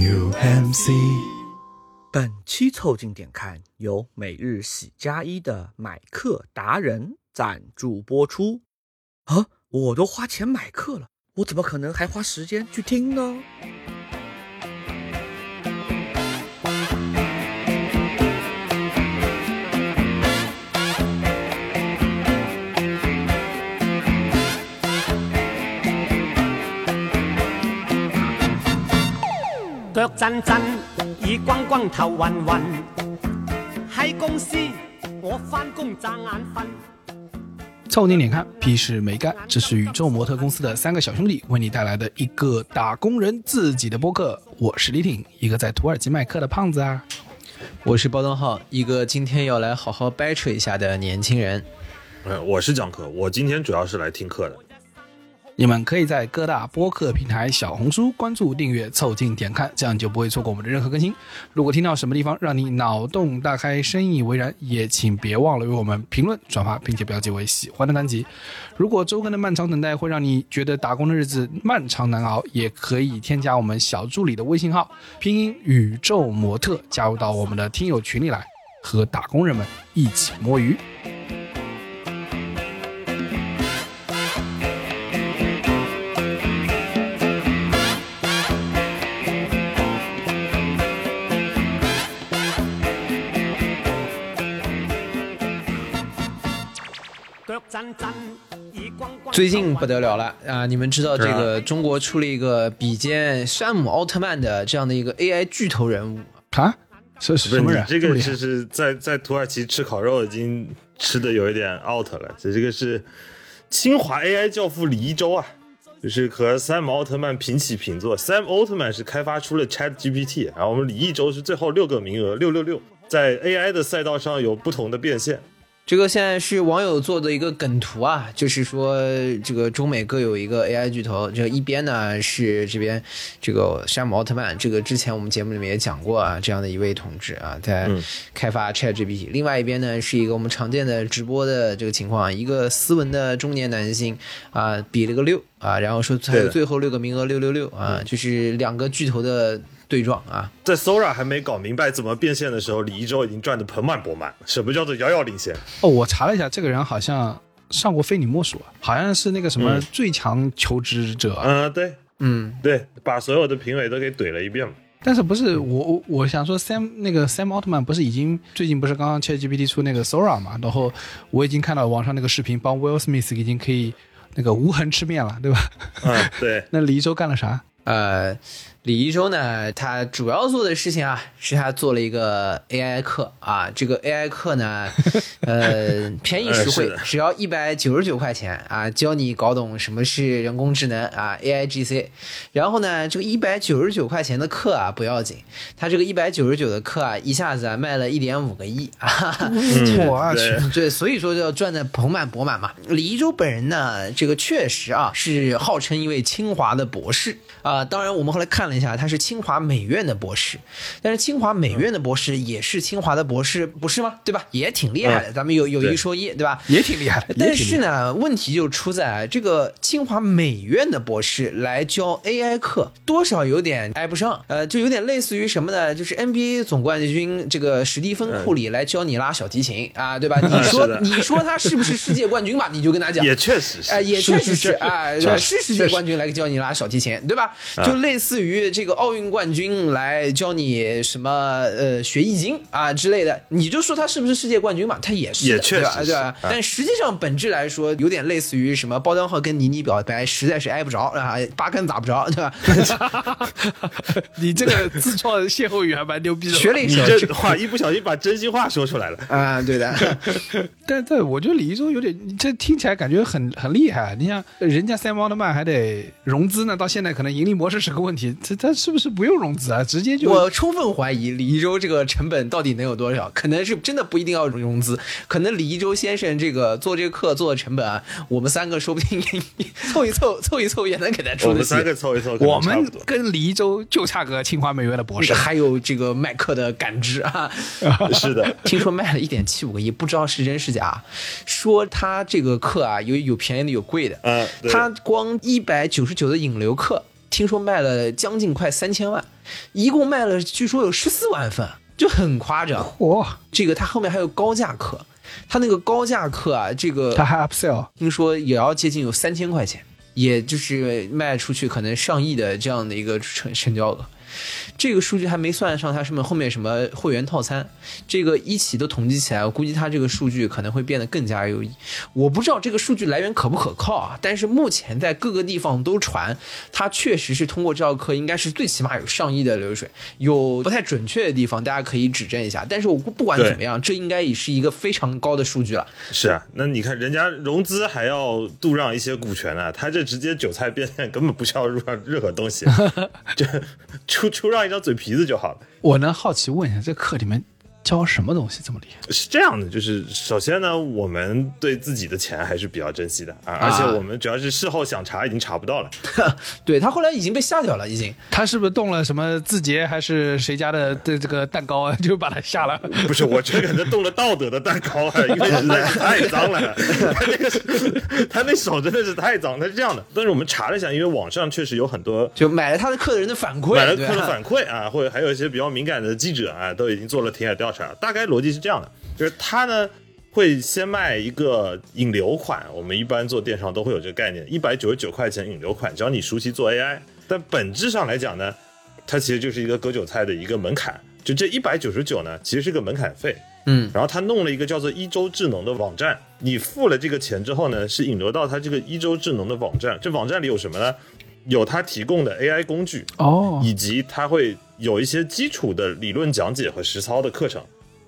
New MC。本期凑近点看由每日喜加一的买课达人赞助播出。啊，我都花钱买课了，我怎么可能还花时间去听呢？腳震震，耳光光，頭暈暈。喺公司我翻工眨眼瞓。凑近点看，屁事没干。这是宇宙模特公司的三个小兄弟为你带来的一个打工人自己的播客。我是李挺，一个在土耳其卖课的胖子啊。我是包东浩，一个今天要来好好掰扯一下的年轻人。呃，我是讲课，我今天主要是来听课的。你们可以在各大播客平台、小红书关注、订阅、凑近点看，这样就不会错过我们的任何更新。如果听到什么地方让你脑洞大开、深以为然，也请别忘了为我们评论、转发，并且标记为喜欢的单集。如果周更的漫长等待会让你觉得打工的日子漫长难熬，也可以添加我们小助理的微信号，拼音宇宙模特，加入到我们的听友群里来，和打工人们一起摸鱼。最近不得了了啊！你们知道这个中国出了一个比肩山姆奥特曼的这样的一个 AI 巨头人物，啊，这是不是什么人？你这个就是是在在土耳其吃烤肉已经吃的有一点 out 了。这这个是清华 AI 教父李一舟啊，就是和 Sam 奥特曼平起平坐。Sam 奥特曼是开发出了 Chat GPT，然后我们李一舟是最后六个名额六六六，在 AI 的赛道上有不同的变现。这个现在是网友做的一个梗图啊，就是说这个中美各有一个 AI 巨头，这一边呢是这边这个山姆奥特曼，这个之前我们节目里面也讲过啊，这样的一位同志啊，在嗯开发 ChatGPT。另外一边呢是一个我们常见的直播的这个情况，一个斯文的中年男性啊，比了个六啊，然后说还有最后六个名额六六六啊，就是两个巨头的对撞啊。在 Sora 还没搞明白怎么变现的时候，李一舟已经赚得盆满钵满。什么叫做遥遥领先？哦，我查了一下，这个人好像上过非你莫属，好像是那个什么嗯最强求职者，嗯、对嗯，对，把所有的评委都给怼了一遍嘛。但是不是我我我想说 Sam 那个 Sam 奥特曼不是已经最近不是刚刚 ChatGPT 出那个 Sora 嘛，然后我已经看到网上那个视频，帮 Will Smith 已经可以那个无痕吃面了，对吧？嗯，对，那李一舟干了啥？呃，李一舟呢，他主要做的事情啊，是他做了一个 AI 课啊。这个 AI 课呢，呃，便宜实惠只要一百九十九块钱啊，教你搞懂什么是人工智能啊，AI GC。然后呢，这个一百九十九块钱的课啊不要紧，他这个一百九十九的课啊，一下子啊卖了一点五个亿啊。我去，对对，所以说就要赚的盆满钵满嘛。李一舟本人呢，这个确实啊是号称一位清华的博士啊、当然我们后来看了一下，他是清华美院的博士，但是清华美院的博士也是清华的博士，不是吗？对吧？也挺厉害的，咱们有有一说一，对吧？也挺厉害的，但是呢，问题就出在啊，这个清华美院的博士来教 AI 课，多少有点挨不上。呃，就有点类似于什么呢？就是 NBA 总冠军这个史蒂芬库里来教你拉小提琴啊，对吧？你说你说他是不是世界冠军吧？你就跟他讲，也确实是。哎，也确实是是啊，是是世界冠军来教你拉小提琴，对吧？就类似于这个奥运冠军来教你什么呃学易经啊之类的，你就说他是不是世界冠军嘛？他也是，也确对吧？实是对吧？啊但实际上本质来说，有点类似于什么包丹浩跟倪妮表白，实在是挨不着啊，八竿子打不着，对吧？你这个自创歇后语还蛮牛逼的。你学了一手这话一不小心把真心话说出来了。啊，对的。但但我觉得李一舟有点，这听起来感觉很很厉害。你像，人家 Sam 奥特曼还得融资呢，到现在可能盈利模式是个问题。这他是不是不用融资啊？直接就我充分怀疑李一舟这个成本到底能有多少，可能是真的不一定要融资，可能李一舟先生这个做这个课做的成本啊，我们三个说不定凑一凑凑一凑也能给他出得起我们三。个凑一凑，我们。跟李一舟就差个清华美院的博士。还有这个卖课的感知啊，是的，听说卖了一点七五个亿，不知道是真是假。说他这个课啊，有有便宜的，有贵的。嗯，他光一百九十九的引流课，听说卖了将近快三千万，一共卖了据说有十四万份，就很夸张。哇，这个它后面还有高价课，它那个高价课啊，这个他还 upsell，听说也要接近有三千块钱，也就是卖出去可能上亿的这样的一个成成交额。这个数据还没算上它什么后面什么会员套餐，这个一起都统计起来，我估计它这个数据可能会变得更加有益。我不知道这个数据来源可不可靠啊，但是目前在各个地方都传，它确实是通过这道课应该是最起码有上亿的流水，有不太准确的地方大家可以指正一下。但是我不不管怎么样，这应该也是一个非常高的数据了。是啊，那你看人家融资还要度让一些股权呢，他这直接韭菜变现，根本不需要入让任何东西，就出出让一张嘴皮子就好了。我呢好奇问一下，这课里面教什么东西这么厉害？是这样的，就是首先呢，我们对自己的钱还是比较珍惜的啊，而且我们主要是事后想查已经查不到了。对他后来已经被下掉了，已经。他是不是动了什么字节还是谁家的的这个蛋糕啊？就把他下了。不是，我这个人动了道德的蛋糕啊，因为实在是太脏了。他那个是，他那手真的是太脏。他是这样的，但是我们查了一下，因为网上确实有很多就买了他的课的人的反馈，买了课的反馈啊，或者还有一些比较敏感的记者啊，都已经做了田野调查。大概逻辑是这样的，就是他呢会先卖一个引流款，我们一般做电商都会有这个概念，一百九十九块钱引流款，只要你熟悉做 AI。但本质上来讲呢，它其实就是一个割韭菜的一个门槛。就这一百九十九呢，其实是个门槛费。嗯，然后他弄了一个叫做一周智能的网站，你付了这个钱之后呢，是引流到他这个一周智能的网站。这网站里有什么呢？有他提供的 AI 工具，哦，以及他会有一些基础的理论讲解和实操的课程。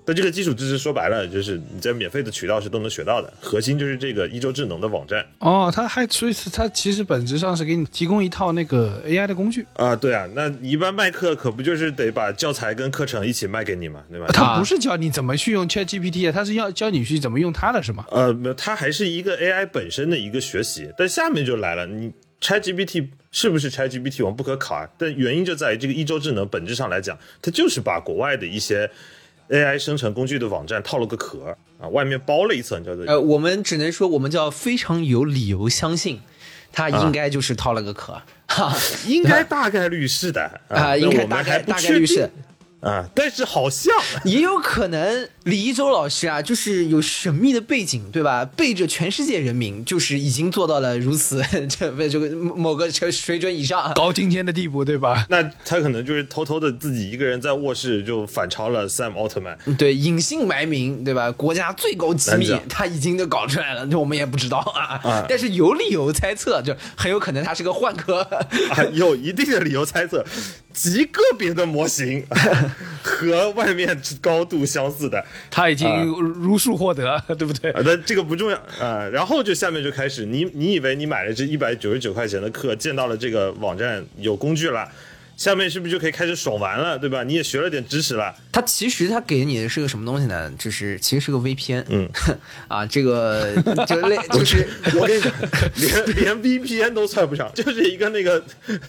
但这个基础知识说白了，就是你在免费的渠道是都能学到的。核心就是这个一周智能的网站哦，它还所以它其实本质上是给你提供一套那个 AI 的工具，啊，对啊，那你一般卖课可不就是得把教材跟课程一起卖给你嘛，对吧？它不是教你怎么去用 ChatGPT 它，是要教你去怎么用它的是吗？呃，没有，它还是一个 AI 本身的一个学习。但下面就来了，你 ChatGPT 是不是 ChatGPT 我们不可考啊？但原因就在于这个一周智能本质上来讲，它就是把国外的一些 AI 生成工具的网站套了个壳啊，外面包了一层叫做呃，我们只能说我们叫非常有理由相信，它应该就是套了个壳，哈应该大概率是的啊，那应该大概大概率是，啊，但是好像也有可能李一舟老师啊，就是有神秘的背景，对吧？背着全世界人民，就是已经做到了如此 这不这个某个这水准以上。高今天的地步，对吧？那他可能就是偷偷的自己一个人在卧室就反超了 Sam 奥特曼。对，隐姓埋名，对吧？国家最高机密，他已经都搞出来了，这我们也不知道啊。啊但是有理由猜测，就很有可能他是个换壳。啊，有一定的理由猜测，极个别的模型 和外面高度相似的他已经如数获得，对不对？啊，但这个不重要啊。然后就下面就开始，你你以为你买了这一百九十九块钱的课，见到了这个网站有工具了，下面是不是就可以开始爽玩了，对吧？你也学了点知识了，它其实它给你的是个什么东西呢？就是其实是个 VPN，嗯，啊，这个就类 就是我跟你讲，连连 VPN 都算不上，就是一个那个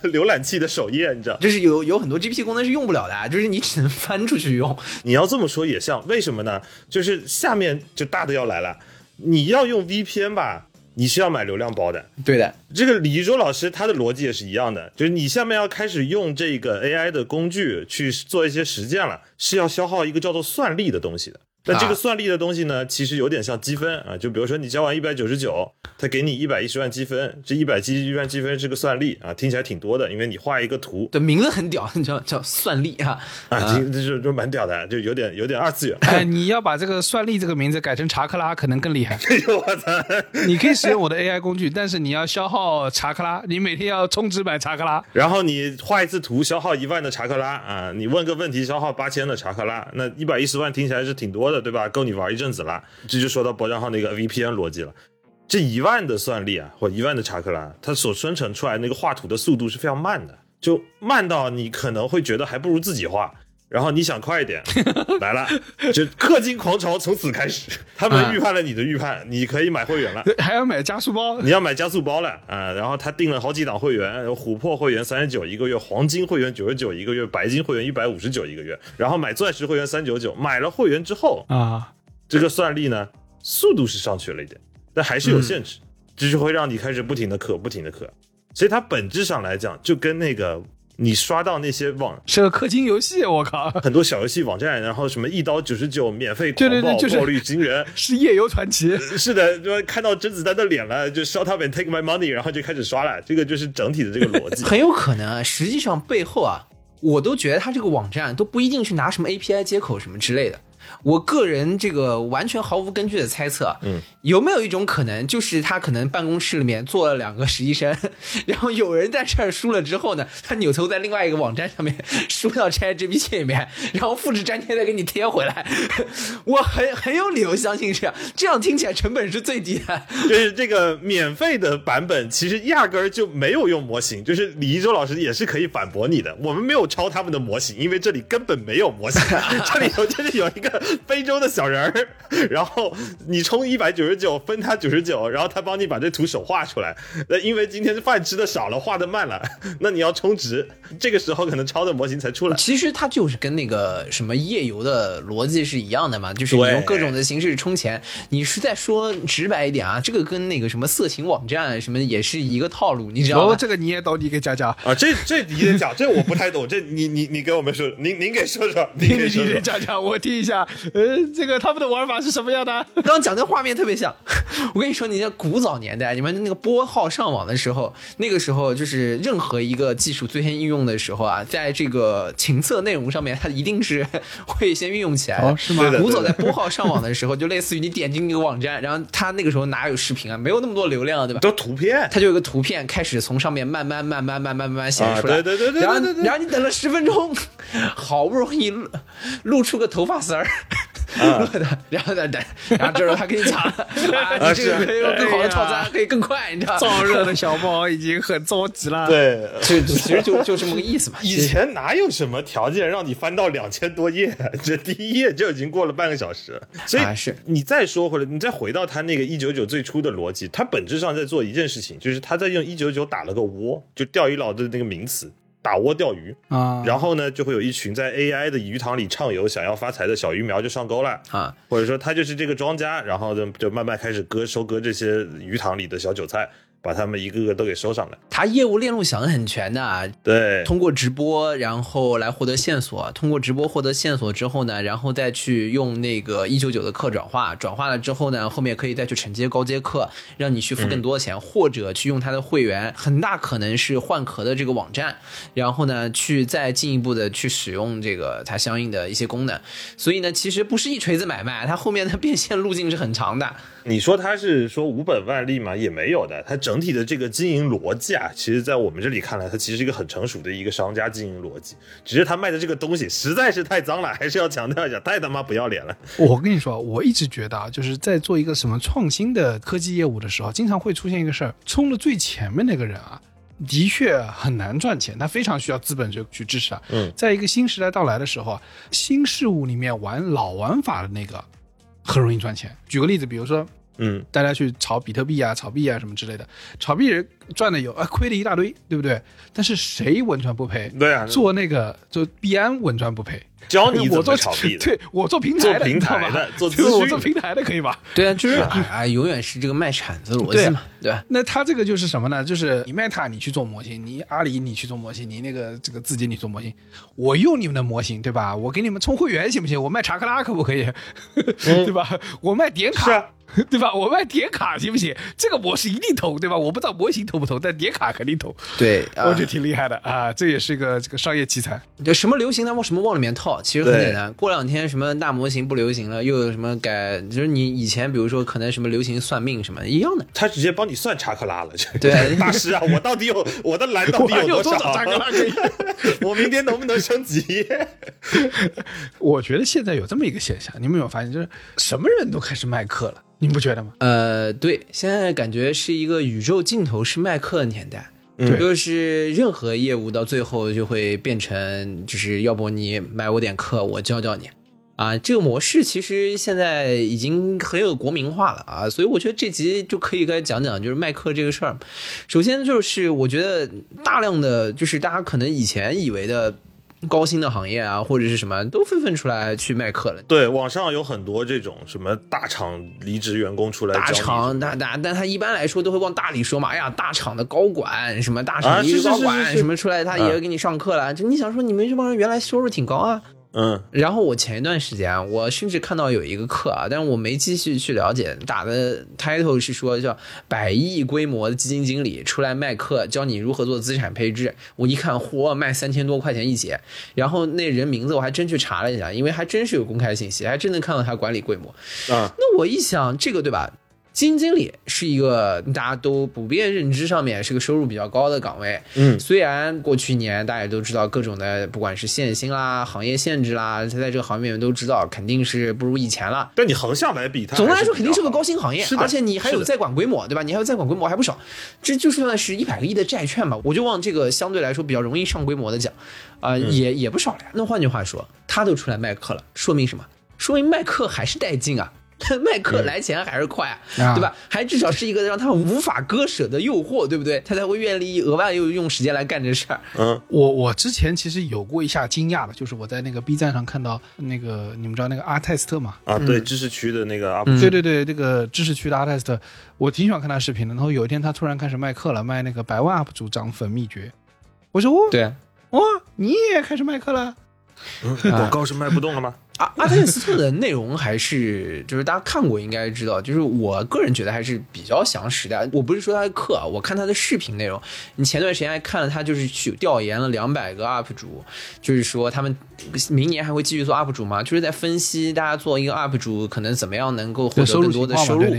浏览器的首页，你知道。就是有有很多 GPT 功能是用不了的啊，就是你只能翻出去用。你要这么说也像，为什么呢？就是下面就大的要来了，你要用 VPN 吧，你是要买流量包的。对的，这个李一舟老师他的逻辑也是一样的，就是你下面要开始用这个 AI 的工具去做一些实践了，是要消耗一个叫做算力的东西的。那这啊个算力的东西呢，其实有点像积分啊，就比如说你交完一百九十九，他给你一百一十万积分，这一百一十万积分是个算力啊，听起来挺多的，因为你画一个图的名字很屌，叫叫算力啊。啊，这这就就蛮屌的，就有点有点二次元。哎，你要把这个算力这个名字改成查克拉，可能更厉害。哎呦我操！你可以使用我的 AI 工具，但是你要消耗查克拉，你每天要充值买查克拉。然后你画一次图消耗一万的查克拉啊，你问个问题消耗八千的查克拉，那一百一十万听起来是挺多的，对吧？够你玩一阵子了。这就说到博账号那个 VPN 逻辑了。这一万的算力啊，或一万的查克拉，它所生成出来那个画图的速度是非常慢的，就慢到你可能会觉得还不如自己画。然后你想快一点，来了，就氪金狂潮从此开始。他们预判了你的预判，你可以买会员了。还要买加速包，你要买加速包了啊、然后他定了好几档会员，有琥珀会员三十九一个月，黄金会员九十九一个月，白金会员一百五十九一个月，然后买钻石会员三九九。买了会员之后，啊，这个算力呢，速度是上去了一点，但还是有限制，这就会让你开始不停的氪，不停的氪。所以它本质上来讲，就跟那个你刷到那些网是个氪金游戏，我靠，很多小游戏网站，然后什么一刀九十九免费对狂暴对对就是暴率惊人，是夜游传奇。是的，就看到甄子丹的脸了，就 shut up and take my money，然后就开始刷了，这个就是整体的这个逻辑。很有可能啊，实际上背后啊，我都觉得他这个网站都不一定是拿什么 API 接口什么之类的。我个人这个完全毫无根据的猜测，嗯，有没有一种可能，就是他可能办公室里面坐了两个实习生，然后有人在这儿输了之后呢，他扭头在另外一个网站上面输到 ChatGPT 里面，然后复制粘贴再给你贴回来。我很很有理由相信这样，这样听起来成本是最低的。就是这个免费的版本，其实压根儿就没有用模型。就是李一舟老师也是可以反驳你的，我们没有抄他们的模型，因为这里根本没有模型，这里头就是有一个 非洲的小人儿，然后你充一百九十九分他九十九，然后他帮你把这图手画出来。那因为今天饭吃的少了，画的慢了，那你要充值，这个时候可能超的模型才出来。其实它就是跟那个什么夜游的逻辑是一样的嘛，就是你用各种的形式充钱。你是在说直白一点啊，这个跟那个什么色情网站什么也是一个套路，你知道哦，吗？这个你也懂，你给讲讲。啊，这这你得讲，这我不太懂，这你你你给我们说，您您给说说，您给说说你。讲讲，我听一下。呃，这个他们的玩法是什么样的？刚 刚讲的画面特别像，我跟你说，你像古早年代，你们那个拨号上网的时候，那个时候就是任何一个技术最先应用的时候啊，在这个情色内容上面，它一定是 会先运用起来的。哦是吗古早在拨号上网的时候，就类似于你点进一个网站，然后它那个时候哪有视频啊，没有那么多流量，对吧？都图片，它就有个图片开始从上面慢慢慢慢慢慢慢慢显示出来，啊对对对对然后对对对然后你等了十分钟，好不容易露露出个头发丝儿。啊录的，然后再等，然后这时候他跟你讲了，啊，你这个是可以有更好的套餐，可以更快，你知道吗？燥热的小猫已经很着急了。，对，就就其实就就这么个意思嘛。以前哪有什么条件让你翻到两千多页？这第一页就已经过了半个小时了。所以啊是你再说回来，你再回到他那个一九九最初的逻辑，他本质上在做一件事情，就是他在用一九九打了个窝，就钓鱼佬的那个名词。打窝钓鱼啊。然后呢，就会有一群在 AI 的鱼塘里畅游、想要发财的小鱼苗就上钩了啊，或者说他就是这个庄家，然后就就慢慢开始割收割这些鱼塘里的小韭菜，把他们一个个都给收上来。他业务链路想的很全的啊，对，通过直播，然后来获得线索，通过直播获得线索之后呢，然后再去用那个一九九的课转化，转化了之后呢，后面可以再去承接高阶课，让你去付更多的钱，或者去用他的会员，很大可能是换壳的这个网站，然后呢，去再进一步的去使用这个它相应的一些功能。所以呢，其实不是一锤子买卖，它后面的变现路径是很长的。你说他是说无本万利吗？也没有的，他整体的这个经营逻辑啊，其实在我们这里看来，它其实是一个很成熟的一个商家经营逻辑。只是他卖的这个东西实在是太脏了，还是要强调一下，太他妈不要脸了。我跟你说，我一直觉得啊，就是在做一个什么创新的科技业务的时候，经常会出现一个事儿，冲了最前面那个人啊。的确很难赚钱，他非常需要资本去去支持啊。嗯，在一个新时代到来的时候啊，新事物里面玩老玩法的那个很容易赚钱。举个例子，比如说嗯，大家去炒比特币啊、炒币啊什么之类的，炒币人赚的有啊，亏了一大堆，对不对？但是谁稳赚不赔？对啊，做那个做币安稳赚不赔。教你我做炒币的。对我做平台的，做平台的做我做平台的可以吧？对啊，就是啊，永远是这个卖铲子逻辑嘛，对吧？那他这个就是什么呢？就是你 Meta 你去做模型，你阿里你去做模型，你那个这个字节你做模型，我用你们的模型，对吧？我给你们充会员行不行？我卖查克拉可不可以？对吧？我卖点卡。啊 对吧？我卖点卡行不行？这个模式一定投，对吧？我不知道模型投不投，但叠卡肯定投，对，啊我觉得挺厉害的啊！这也是一个这个商业奇才。就什么流行，他往什么往里面套，其实很简单。过两天什么大模型不流行了，又有什么改，就是你以前比如说可能什么流行算命什么一样的。他直接帮你算查克拉了，对大师啊，我到底有我的蓝到底有多多少查克拉可以？我明天能不能升级？我觉得现在有这么一个现象，你们有没有发现，就是什么人都开始卖课了，你不觉得吗？呃，对，现在感觉是一个宇宙尽头是麦克的年代。嗯就是任何业务到最后就会变成，就是要不你买我点课，我教教你，啊，这个模式其实现在已经很有国民化了啊，所以我觉得这集就可以该讲讲就是卖课这个事儿。首先就是我觉得大量的就是大家可能以前以为的高薪的行业啊，或者是什么，都纷纷出来去卖课了。对，网上有很多这种什么大厂离职员工出来大厂，大大，但他一般来说都会往大里说嘛。哎呀，大厂的高管，什么大啊厂离职是是高管，什么出来，他也啊要给你上课了。就你想说，你们这帮人原来收入挺高啊。嗯然后我前一段时间啊，我甚至看到有一个课啊，但是我没继续去了解，打的 title 是说叫百亿规模的基金经理出来卖课，教你如何做资产配置。我一看，嚯，卖三千多块钱一节。然后那人名字我还真去查了一下，因为还真是有公开信息，还真能看到他管理规模。啊，那我一想，这个对吧？基金经理是一个大家都普遍认知上面是个收入比较高的岗位，嗯虽然过去一年大家都知道各种的，不管是限薪啦、行业限制啦，他在这个行业里面都知道肯定是不如以前了。但你横向来比，它总的来说肯定是个高薪行业，是而且你还有在管规模，对吧？你还有在管规模还不少，这就算是一百个亿的债券吧，我就往这个相对来说比较容易上规模的讲，啊、嗯也也不少了呀。那换句话说，他都出来卖课了，说明什么？说明卖课还是带劲啊。卖课嗯来钱还是快对吧？还至少是一个让他无法割舍的诱惑，对不对？他才会愿意额外又用时间来干这事儿。嗯我我之前其实有过一下惊讶的，就是我在那个 B 站上看到那个你们知道那个阿泰斯特嘛？啊，对，知识区的那个主对对对，那个知识区的阿泰斯特，我挺喜欢看他视频的。然后有一天他突然开始卖课了，卖那个百万 UP 主涨粉秘诀。我说哦，对，哇，你也开始卖课了？嗯广告是卖不动了吗？阿阿特斯特的内容还是就是大家看过应该知道，就是我个人觉得还是比较详实的。我不是说他的课啊，我看他的视频内容。你前段时间还看了他就是去调研了两百个 UP 主，就是说他们明年还会继续做 UP 主吗？就是在分析大家做一个 UP 主可能怎么样能够获得更多的收入的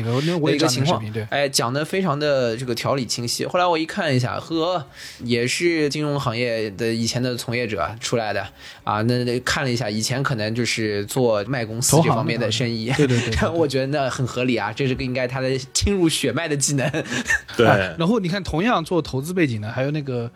一个情况。哎，讲的非常的这个条理清晰。后来我一看一下，呵，也是金融行业的以前的从业者出来的啊。那那看了一下，以前可能就是做卖公司这方面的的生意，对对对对对 我觉得那很合理啊，这是个应该他的侵入血脉的技能。对哎 然后你看，同样做投资背景的，还有那个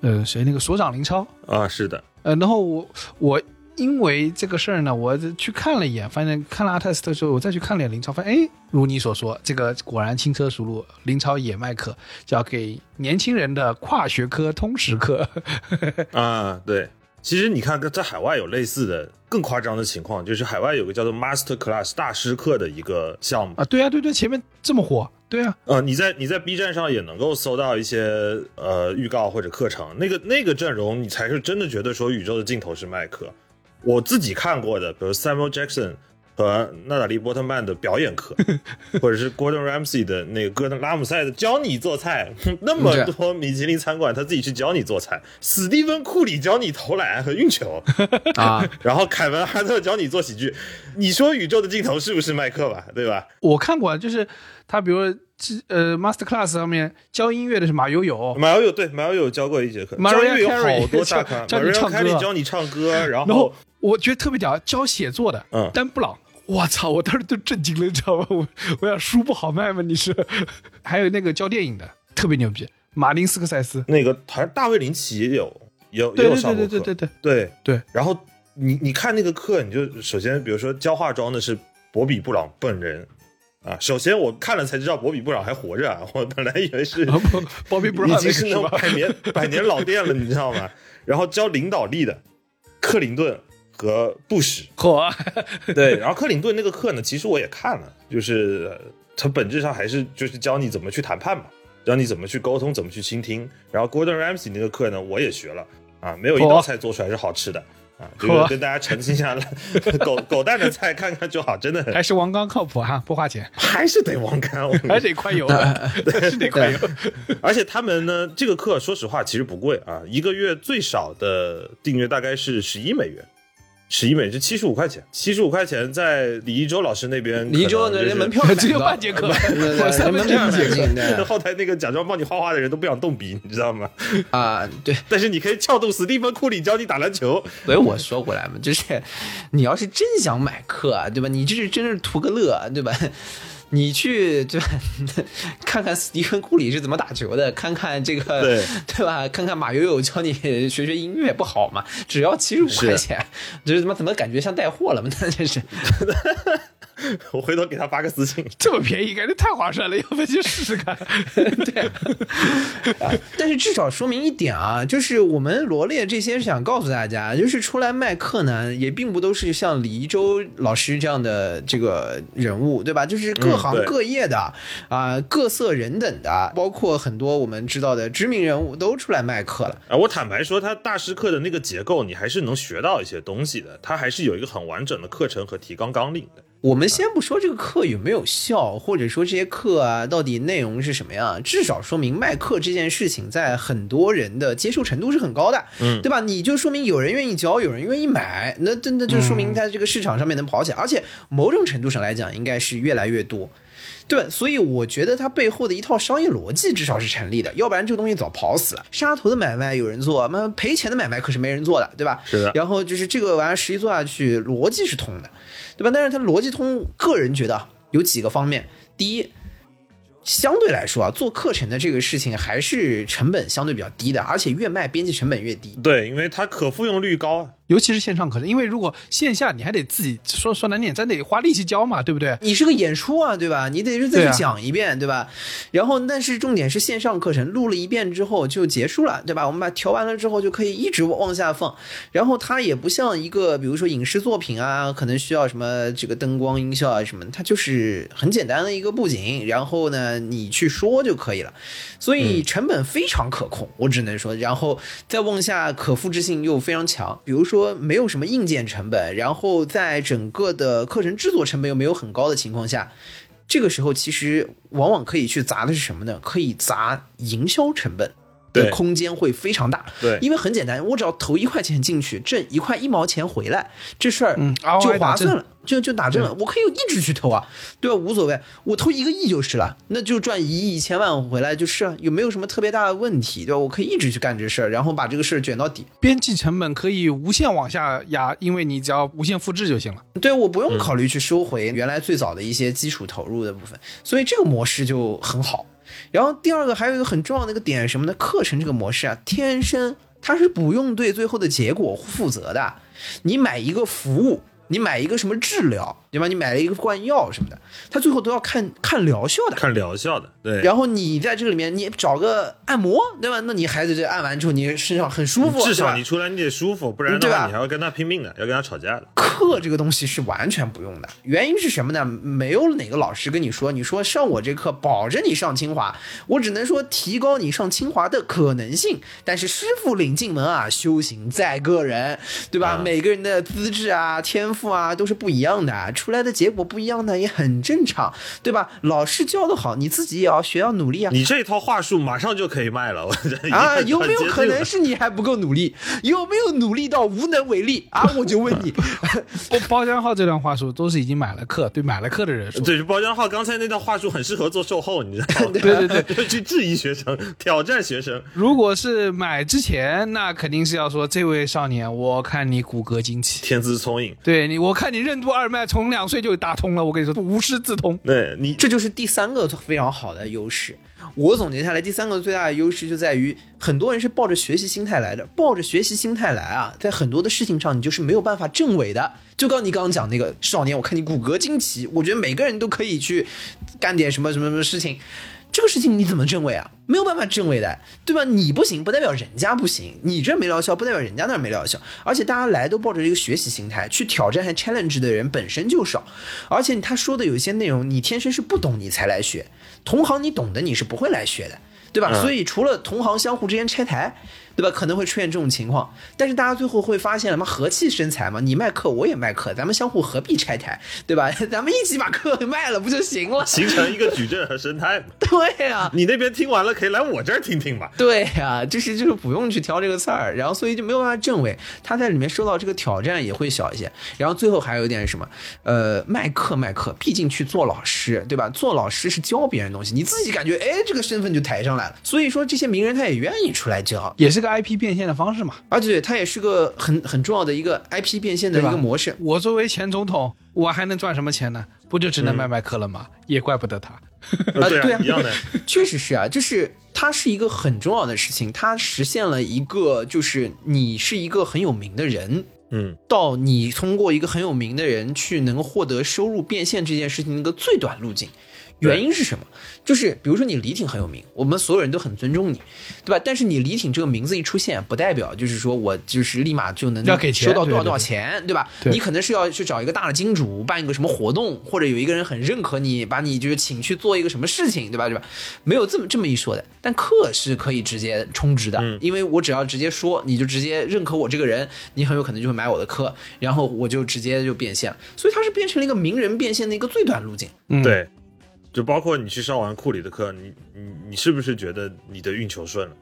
呃谁那个所长林超，啊，是的，呃，然后我我因为这个事儿呢，我去看了一眼，发现看了阿泰斯特之后，我再去看了眼林超，发现哎，如你所说，这个果然轻车熟路，林超也卖课，叫给年轻人的跨学科通识课。啊，对。其实你看，在海外有类似的更夸张的情况，就是海外有个叫做 Master Class 大师课的一个项目。啊，对啊，对对，前面这么火，对啊，呃，你在你在 B 站上也能够搜到一些呃预告或者课程，那个那个阵容，你才是真的觉得说宇宙的尽头是麦克。我自己看过的，比如 Samuel Jackson 和娜塔莉波特曼的表演课，或者是 Gordon Ramsay 的那个戈登拉姆塞的教你做菜，那么多米其林餐馆他自己去教你做菜，史蒂芬库里教你投篮和运球，啊，然后凯文哈特教你做喜剧，你说宇宙的尽头是不是麦克吧？对吧？我看过，就是他比如呃 Master Class 上面教音乐的是马友友，马友友对马友友教过一节课教音乐有好多大咖教教你唱歌 Mariah Carey 教你唱歌，然然后我觉得特别屌，教写作的，嗯丹布朗。我操！我当时都震惊了，你知道吗？我我想书不好卖吗？你是？还有那个教电影的，特别牛逼，马丁斯科塞斯。那个好像大卫林奇也有也有也对对有上过课，对对对对对对对。然后你你看那个课，你就首先比如说教化妆的是博比布朗本人啊，首先我看了才知道博比布朗还活着啊，我本来以为是啊不，Bobby 已经是那种？百年百年老店了，你知道吗？然后教领导力的克林顿和布什，嚯！对，然后克林顿那个课呢，其实我也看了，就是呃它本质上还是就是教你怎么去谈判嘛，教你怎么去沟通，怎么去倾听。然后 Gordon Ramsay 那个课呢，我也学了啊，没有一道菜做出来是好吃的啊，这个跟大家澄清一下了，狗狗蛋的菜看看就好，真的还是王刚靠谱哈，不花钱，还是得王刚。我还得宽油，还是得宽油。而且他们呢，这个课说实话其实不贵啊，一个月最少的订阅大概是十一美元。十一美元是七十五块钱，七十五块钱在李一舟老师那边李周的连门票 只有半节课 连门票节课买不进对 后台那个假装帮你画画的人都不想动笔，你知道吗？啊，对，但是你可以撬动史蒂芬库里教你打篮球，所以我说回来嘛，就是你要是真想买课啊，对吧？你这是真是图个乐，对吧？你去对吧？看看斯蒂芬库里是怎么打球的，看看这个对 对吧？看看马友友教你学学音乐不好吗？只要七十五块钱，这是他妈怎么感觉像带货了嘛？那真是 我回头给他发个私信。这么便宜，感觉太划算了，要不要去试试看？对但是至少说明一点啊，就是我们罗列这些是想告诉大家，就是出来卖课呢，也并不都是像李一舟老师这样的这个人物，对吧？就是各行各业的啊、各色人等的，包括很多我们知道的知名人物都出来卖课了。啊，我坦白说，他大师课的那个结构，你还是能学到一些东西的。他还是有一个很完整的课程和提纲纲领的。我们先不说这个课有没有效，或者说这些课啊到底内容是什么样，至少说明卖课这件事情在很多人的接受程度是很高的，嗯对吧？你就说明有人愿意教，有人愿意买，那真的就说明在这个市场上面能跑起来，而且某种程度上来讲，应该是越来越多。对，所以我觉得它背后的一套商业逻辑至少是成立的，要不然这个东西早跑死了。杀头的买卖有人做，那赔钱的买卖可是没人做的，对吧？是的然后就是这个玩意儿实际做下去，逻辑是通的，对吧？但是它逻辑通，个人觉得有几个方面。第一，相对来说啊，做课程的这个事情还是成本相对比较低的，而且越卖边际成本越低。对，因为它可复用率高。尤其是线上课程，因为如果线下你还得自己说说难点，咱得花力气教嘛，对不对？你是个演出啊，对吧？你得是再去讲一遍，对吧？然后，但是重点是线上课程录了一遍之后就结束了，对吧？我们把调完了之后就可以一直往下放。然后它也不像一个，比如说影视作品啊，可能需要什么这个灯光音效啊什么，它就是很简单的一个布景，然后呢你去说就可以了。所以成本非常可控，我只能说，然后再往下可复制性又非常强。比如说说没有什么硬件成本，然后在整个的课程制作成本又没有很高的情况下，这个时候其实往往可以去砸的是什么呢？可以砸营销成本。的对空间会非常大，对因为很简单，我只要投一块钱进去，挣一块一毛钱回来，这事儿嗯就划算了，就就打正了。我可以一直去投啊，对吧？无所谓，我投一个亿就是了，那就赚一亿一千万回来就是了，有没有什么特别大的问题，对吧？我可以一直去干这事儿，然后把这个事儿卷到底。边际成本可以无限往下压，因为你只要无限复制就行了。对我不用考虑去收回原来最早的一些基础投入的部分，所以这个模式就很好。然后第二个还有一个很重要的一个点什么呢？课程这个模式啊，天生它是不用对最后的结果负责的。你买一个服务，你买一个什么治疗，对吧？你买了一个灌药什么的，他最后都要看看疗效的。看疗效的，对。然后你在这个里面，你找个按摩，对吧？那你孩子这按完之后，你身上很舒服，至少你出来你得舒服，不然的话你还要跟他拼命的，要跟他吵架的。课这个东西是完全不用的，原因是什么呢？没有哪个老师跟你说，你说上我这课保证你上清华，我只能说提高你上清华的可能性。但是师傅领进门啊，修行在个人，对吧？啊每个人的资质啊、天赋啊都是不一样的，出来的结果不一样呢也很正常，对吧？老师教的好，你自己也要学，要努力啊。你这套话术马上就可以卖了，我觉得啊，有没有可能是你还不够努力？有没有努力到无能为力啊？我就问你，包包浆号这段话术都是已经买了课，对买了课的人说。对，包浆号刚才那段话术很适合做售后，你知道吗？对对对，就去质疑学生，挑战学生。如果是买之前，那肯定是要说这位少年，我看你骨骼惊奇，天资聪颖，对你，我看你任督二脉从两岁就打通了，我跟你说无师自通。对你这就是第三个非常好的优势。我总结下来，第三个最大的优势就在于，很多人是抱着学习心态来的，抱着学习心态来啊，在很多的事情上你就是没有办法证伪的。就刚你刚刚讲那个少年，我看你骨骼惊奇，我觉得每个人都可以去干点什么什么什么事情。这个事情你怎么证伪啊？没有办法证伪的，对吧？你不行，不代表人家不行；你这没疗效，不代表人家那没疗效。而且大家来都抱着一个学习心态去挑战和 challenge 的人本身就少，而且他说的有一些内容，你天生是不懂，你才来学；同行你懂的，你是不会来学的，对吧？嗯所以除了同行相互之间拆台，对吧？可能会出现这种情况，但是大家最后会发现，什么和气生财嘛，你卖课我也卖课，咱们相互何必拆台，对吧？咱们一起把课给卖了不就行了？形成一个矩阵和生态嘛。对呀、你那边听完了，可以来我这儿听听嘛。对呀、就是就是不用去挑这个刺儿，然后所以就没有办法证伪，他在里面受到这个挑战也会小一些。然后最后还有一点是什么？呃，卖课卖课，毕竟去做老师，对吧？做老师是教别人东西，你自己感觉哎这个身份就抬上来了，所以说这些名人他也愿意出来教，也是个 IP 变现的方式嘛，而且它也是个很很重要的一个 IP 变现的一？个模式。我作为前总统，我还能赚什么钱呢？不就只能卖卖课了吗？也怪不得他。啊对对啊一样的。确实是啊，就是它是一个很重要的事情，它实现了一个就是你是一个很有名的人，嗯，到你通过一个很有名的人去能获得收入变现这件事情的一个最短路径。对原因是什么？就是比如说你李挺很有名，我们所有人都很尊重你，对吧？但是你李挺这个名字一出现，不代表就是说我就是立马就能要给钱收到多少多少对对对钱，对吧？对你可能是要去找一个大的金主办一个什么活动，或者有一个人很认可你，把你就是请去做一个什么事情，对吧？对吧？没有这么这么一说的，但课是可以直接充值的，嗯因为我只要直接说，你就直接认可我这个人，你很有可能就会买我的课，然后我就直接就变现了，所以它是变成了一个名人变现的一个最短路径。嗯，对，就包括你去上完库里的课，你你你是不是觉得你的运球顺了？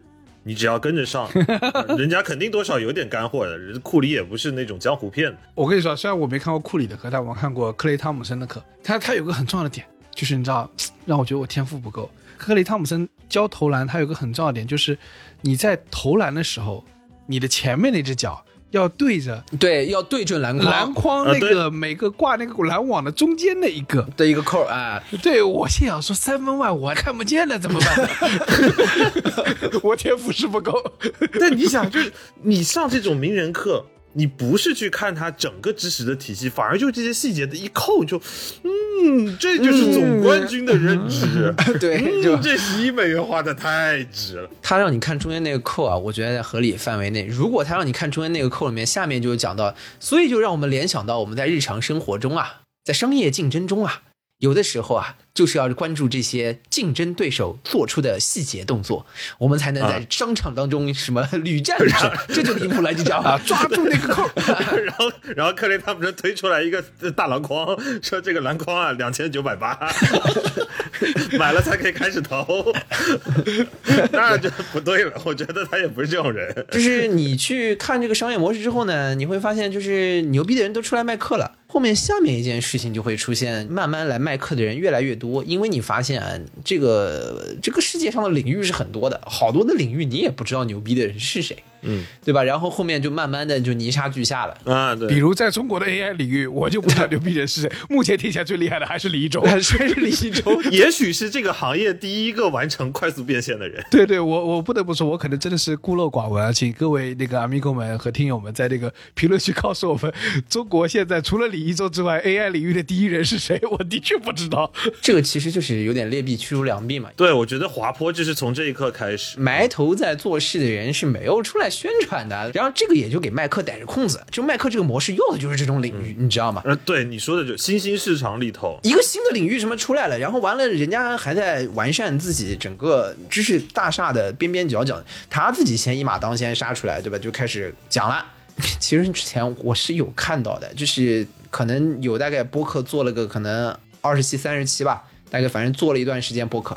你只要跟着上，呃 人家肯定多少有点干货的。人库里也不是那种江湖骗子。我跟你说，虽然我没看过库里的课，但我看过克雷汤姆森的课。他他有个很重要的点，就是你知道，让我觉得我天赋不够。克雷汤姆森教投篮，他有个很重要的点，就是你在投篮的时候，你的前面那只脚要对着对，要对准篮筐篮筐那个每个挂那个篮网的中间那一个。的一个扣啊，对我心想说三分外我还看不见了怎么办？我天赋是不够。但你想，就是你上这种名人课，你不是去看他整个知识的体系，反而就这些细节的一扣就，嗯，这就是总冠军的认知。对，就嗯，这十一美元花的太值了。他让你看中间那个扣啊，我觉得在合理范围内。如果他让你看中间那个扣里面，下面就有讲到，所以就让我们联想到我们在日常生活中啊，在商业竞争中啊，有的时候啊，就是要关注这些竞争对手做出的细节动作，我们才能在啊商场当中什么屡战屡胜。这就离谱了，你知道吗？抓住那个扣，然后，然后克雷他们说推出来一个大篮筐，说这个篮筐啊两千九百八，买了才可以开始投。当然就不对了，我觉得他也不是这种人。就是你去看这个商业模式之后呢，你会发现，就是牛逼的人都出来卖课了。后面下面一件事情就会出现，慢慢来卖课的人越来越多，因为你发现啊，这个这个世界上的领域是很多的，好多的领域你也不知道牛逼的人是谁，嗯，对吧？然后后面就慢慢的就泥沙俱下了。啊，对，比如在中国的 AI 领域，我就不知道牛逼人是谁。目前听起来最厉害的还是李一舟。是李一舟，也许是这个行业第一个完成快速变现的人。对对，我我不得不说，我可能真的是孤陋寡闻啊，请各位那个 amigo 们和听友们在那个评论区告诉我们，中国现在除了李一舟之外，AI 领域的第一人是谁？我的确不知道。这个其实就是有点劣币驱逐良币嘛。对，我觉得滑坡就是从这一刻开始。埋头在做事的人是没有出来宣传的，然后这个也就给麦克逮着空子，就麦克这个模式要的就是这种领域，你知道吗？呃，对你说的就新兴市场里头，一个新的领域什么出来了，然后完了，人家还在完善自己整个知识大厦的边边角角，他自己先一马当先杀出来，对吧？就开始讲了。其实之前我是有看到的，就是可能有大概播客做了个可能二十期、三十期吧，大概反正做了一段时间播客，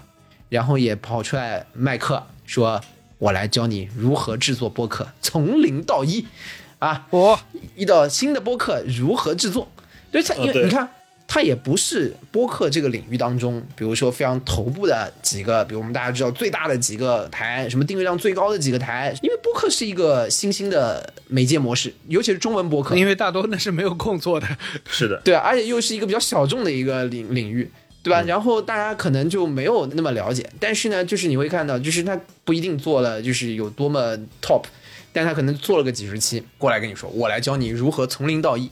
然后也跑出来麦克，说我来教你如何制作播客，从零到一，啊，我一到新的播客如何制作。对，它因为你看，它也不是播客这个领域当中，比如说非常头部的几个，比如我们大家知道最大的几个台，什么订阅量最高的几个台，因为播客是一个新兴的媒介模式，尤其是中文播客，因为大多那是没有空做的。是的，对，而且又是一个比较小众的一个领领域，对吧？然后大家可能就没有那么了解，但是呢，就是你会看到，就是他不一定做了，就是有多么 top，但他可能做了个几十期，过来跟你说，我来教你如何从零到一。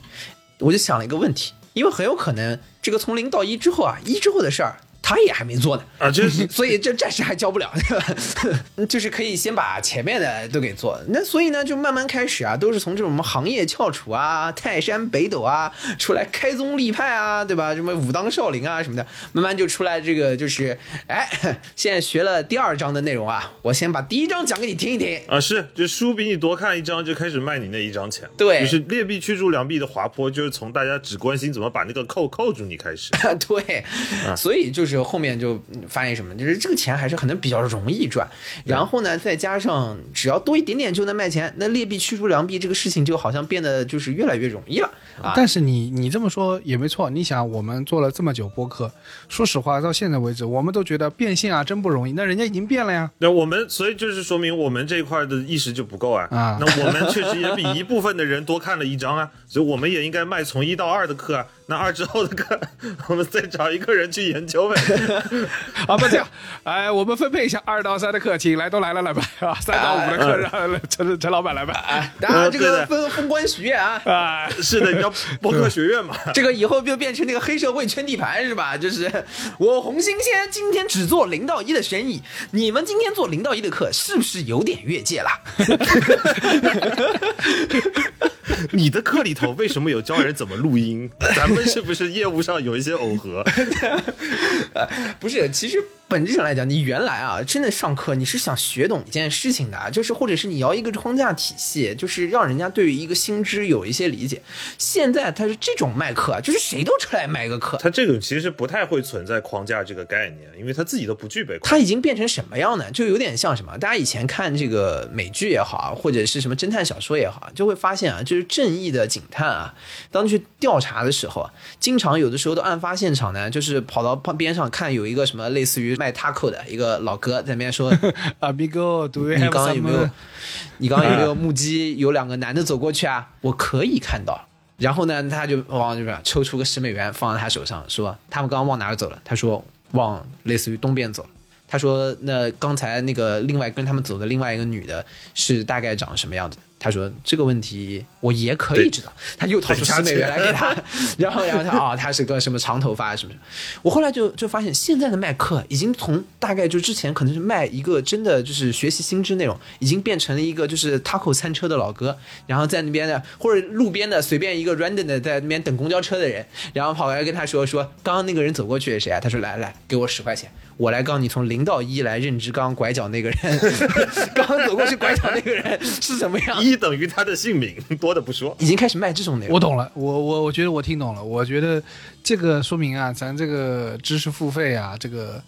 我就想了一个问题，因为很有可能这个从零到一之后啊，一之后的事儿。他也还没做呢，啊，这是 所以这暂时还教不了，对吧？就是可以先把前面的都给做。那所以呢，就慢慢开始啊，都是从这种什么行业翘楚啊、泰山北斗啊出来开宗立派啊，对吧？什么武当少林啊什么的，慢慢就出来这个就是，哎，现在学了第二章的内容啊，我先把第一章讲给你听一听。啊，是，就书比你多看一章，就开始卖你那一张钱。对就是劣币驱逐良币的滑坡，就是从大家只关心怎么把那个扣扣住你开始。对，所以就是后面就发现什么，就是这个钱还是可能比较容易赚，然后呢，再加上只要多一点点就能卖钱，那劣币驱逐良币这个事情就好像变得就是越来越容易了啊。但是你你这么说也没错，你想我们做了这么久播客，说实话到现在为止，我们都觉得变现啊真不容易，那人家已经变了呀。那我们所以就是说明我们这一块的意识就不够啊。啊那我们确实也比一部分的人多看了一章啊，所以我们也应该卖从一到二的课啊。那二之后的课，我们再找一个人去研究呗。啊，不这样，哎，我们分配一下二到三的课，请来都来了来吧，啊，三到五的课让陈陈老板来吧。当然这个对的封封官许愿啊，啊，是的，你要播客学院嘛？这个以后就变成那个黑社会圈地盘是吧？就是我红星先今天只做零到一的生意，你们今天做零到一的课是不是有点越界了？你的课里头为什么有教人怎么录音？咱们是不是业务上有一些耦合？不是，其实本质上来讲，你原来啊，真的上课你是想学懂一件事情的，就是或者是你要一个框架体系，就是让人家对于一个新知有一些理解。现在他是这种卖课啊，就是谁都出来卖个课，他这种其实不太会存在框架这个概念，因为他自己都不具备框架。它已经变成什么样呢？就有点像什么？大家以前看这个美剧也好啊，或者是什么侦探小说也好啊，就会发现啊，就是正义的警探啊，当去调查的时候啊，经常有的时候的案发现场呢，就是跑到旁边上看有一个什么类似于卖 taco 的一个老哥在那边说，Amigo，do you 你刚刚有没有你刚刚有没有目击有两个男的走过去啊？我可以看到。然后呢，他就往这边抽出个十美元放在他手上，说他们刚刚往哪儿走了？他说往类似于东边走了。他说那刚才那个另外跟他们走的另外一个女的是大概长什么样子？他说这个问题我也可以知道。他又掏出十美元来给他，然后然后他啊、他是个什么长头发什么什么。我后来就就发现现在的麦克已经从大概就之前可能是卖一个真的就是学习新知内容，已经变成了一个就是 taco 餐车的老哥，然后在那边的或者路边的随便一个 random 的在那边等公交车的人，然后跑过来跟他说说刚刚那个人走过去是谁啊？他说来来给我十块钱，我来告你从零到一来认知刚刚拐角那个人，刚刚走过去拐角那个人是什么样。一等于他的姓名，多的不说。已经开始卖这种内容，我懂了，我我我觉得我听懂了。我觉得这个说明啊，咱这个知识付费啊，这个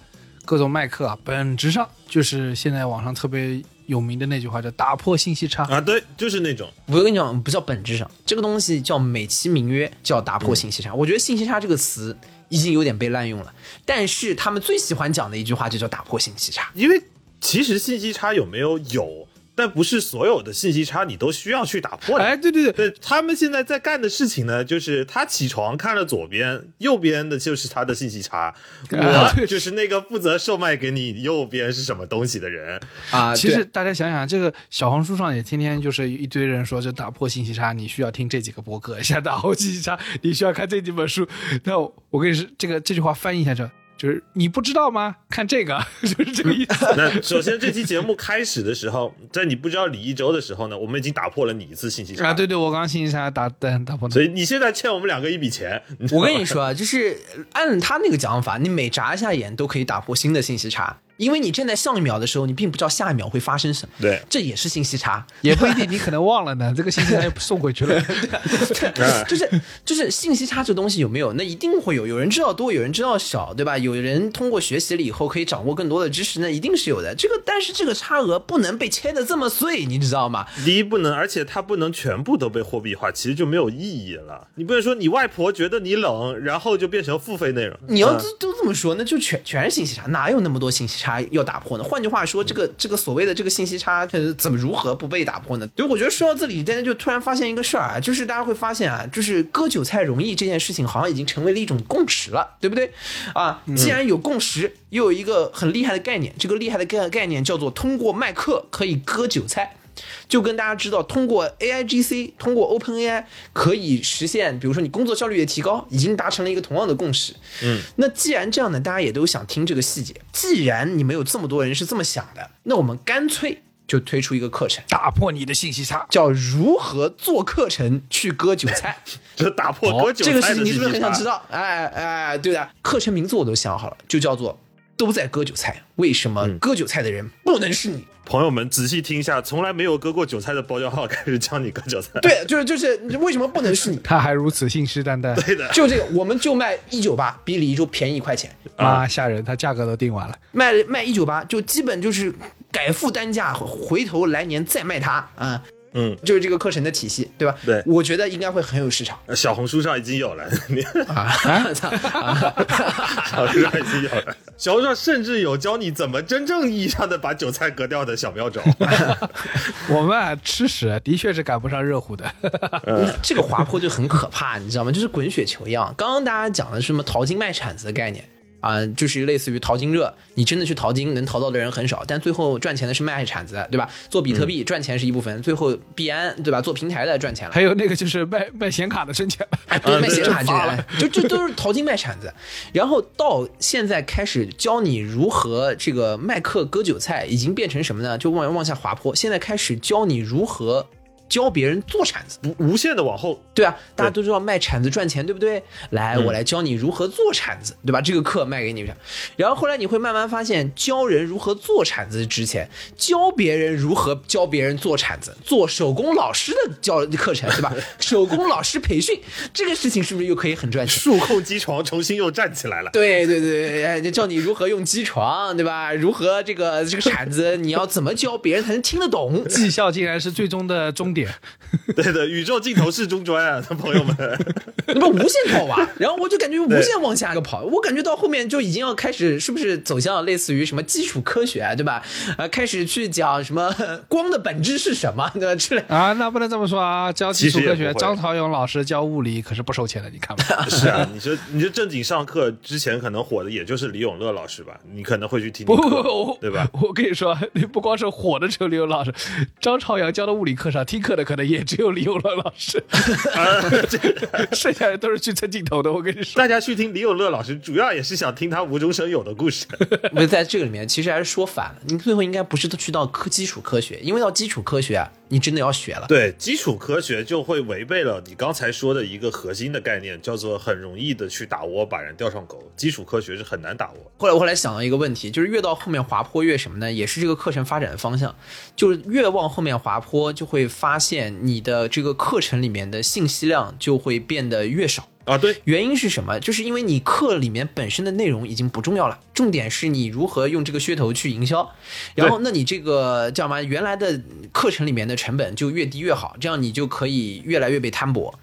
各种卖课啊，本质上就是现在网上特别有名的那句话，叫打破信息差。啊，对，就是那种我跟你讲，不叫本质上，这个东西叫美其名曰叫打破信息差。我觉得信息差这个词已经有点被滥用了，但是他们最喜欢讲的一句话就叫打破信息差。因为其实信息差有没有有，但不是所有的信息差你都需要去打破的。哎，对对对，对他们现在在干的事情呢，就是他起床看了左边，右边的就是他的信息差，啊我就是那个负责售卖给你右边是什么东西的人。啊，其实大家想想，这个小红书上也天天就是一堆人说，这打破信息差，你需要听这几个博客；想打破信息差，你需要看这几本书。那我我跟你说，这个这句话翻译一下这。就是你不知道吗？看这个，就是这个意思。那首先这期节目开始的时候，在你不知道李一周的时候呢，我们已经打破了你一次信息差啊，对对，我刚刚信息差打打打破了。所以你现在欠我们两个一笔钱。我跟你说啊，就是按他那个讲法，你每眨一下眼都可以打破新的信息差，因为你站在上一秒的时候，你并不知道下一秒会发生什么。对这也是信息差。也不一定，你可能忘了呢。这个信息差又送回去了。就是就是信息差这东西有没有？那一定会有，有人知道多，有人知道少，对吧？有人通过学习了以后可以掌握更多的知识，那一定是有的。这个，但是这个差额不能被切的这么碎，你知道吗？第一不能，而且它不能全部都被货币化，其实就没有意义了。你不能说你外婆觉得你冷，然后就变成付费内容。嗯你要都都这么说，那就全全是信息差，哪有那么多信息差要打破呢？换句话说，这个这个所谓的这个信息差，它，怎么如何不被打破呢？对，我觉得说到这里，大家就突然发现一个事儿啊，就是大家会发现啊，就是割韭菜容易这件事情，好像已经成为了一种共识了，对不对？啊，既然有共识，又有一个很厉害的概念，这个厉害的概概念叫做通过卖课可以割韭菜。就跟大家知道，通过 AIGC，通过 OpenAI 可以实现，比如说你工作效率的提高，已经达成了一个同样的共识。嗯，那既然这样呢，大家也都想听这个细节。既然你们有这么多人是这么想的，那我们干脆就推出一个课程，打破你的信息差。叫如何做课程去割韭菜。这打破割韭这个事情你是不是很想知道？哎哎，对的，课程名字我都想好了，就叫做“都在割韭菜”。为什么割韭菜的人不能是你？朋友们仔细听一下，从来没有割过韭菜的包教号开始教你割韭菜。对，就是就是，为什么不能是你？他还如此信誓旦旦，对的，就这个，我们就卖一九八，比李一舟便宜一块钱，妈吓人，他价格都定完了。卖卖一九八，就基本就是改付单价，回头来年再卖它啊。嗯，就是这个课程的体系，对吧？对我觉得应该会很有市场小红书上已经有了，你啊！操 小红书上已经有了，小红书上甚至有教你怎么真正意义上的把韭菜割掉的小妙招。我们啊吃屎的确是赶不上热乎的。这个滑坡就很可怕，你知道吗？就是滚雪球一样。刚刚大家讲的是什么淘金卖铲子的概念啊、就是类似于淘金热，你真的去淘金能淘到的人很少，但最后赚钱的是卖铲子，对吧？做比特币赚钱是一部分，最后币安对吧？做平台的赚钱了。还有那个就是卖卖显卡的挣钱了。哎，对，卖显卡就，就这都是淘金卖铲子，然后到现在开始教你如何这个卖课割韭菜，已经变成什么呢？就往往下滑坡。现在开始教你如何教别人做铲子，无无限的往后，对啊，大家都知道卖铲子赚钱，对不对？来，嗯我来教你如何做铲子，对吧？这个课卖给你们，然后后来你会慢慢发现，教人如何做铲子值钱，教别人如何教别人做铲子，做手工老师的教课程，对吧？手工老师培训这个事情是不是又可以很赚钱？数控机床重新又站起来了。对对对，哎，就教你如何用机床，对吧？如何这个这个铲子，你要怎么教别人才能听得懂？绩效竟然是最终的终点。对的，宇宙尽头是中专啊，朋友们。那 不无限套娃，然后我就感觉无限往下个跑，我感觉到后面就已经要开始，是不是走向类似于什么基础科学，啊对吧？呃，开始去讲什么光的本质是什么，对吧？之类。啊，那不能这么说啊！教基础科学，张朝阳老师教物理可是不收钱的，你看吧。是啊，你说你说正经上课之前可能火的也就是李永乐老师吧，你可能会去听不对吧？？我跟你说，你不光是火的只有李勇老师，张朝阳教的物理课上听课的可能也只有李永乐老师 剩下的都是去蹭镜头的。我跟你说，大家去听李永乐老师，主要也是想听他无中生有的故事。不是在这个里面，其实还是说反了。你最后应该不是去到科基础科学，因为到基础科学啊，你真的要学了。对，基础科学就会违背了你刚才说的一个核心的概念，叫做很容易的去打窝，把人钓上钩。基础科学是很难打窝。后来我后来想到一个问题，就是越到后面滑坡越什么呢？也是这个课程发展的方向，就是越往后面滑坡，就会发现你的这个课程里面的信息量就会变得越少。啊，对，原因是什么？就是因为你课里面本身的内容已经不重要了，重点是你如何用这个噱头去营销。然后，那你这个叫什么？原来的课程里面的成本就越低越好，这样你就可以越来越被摊薄。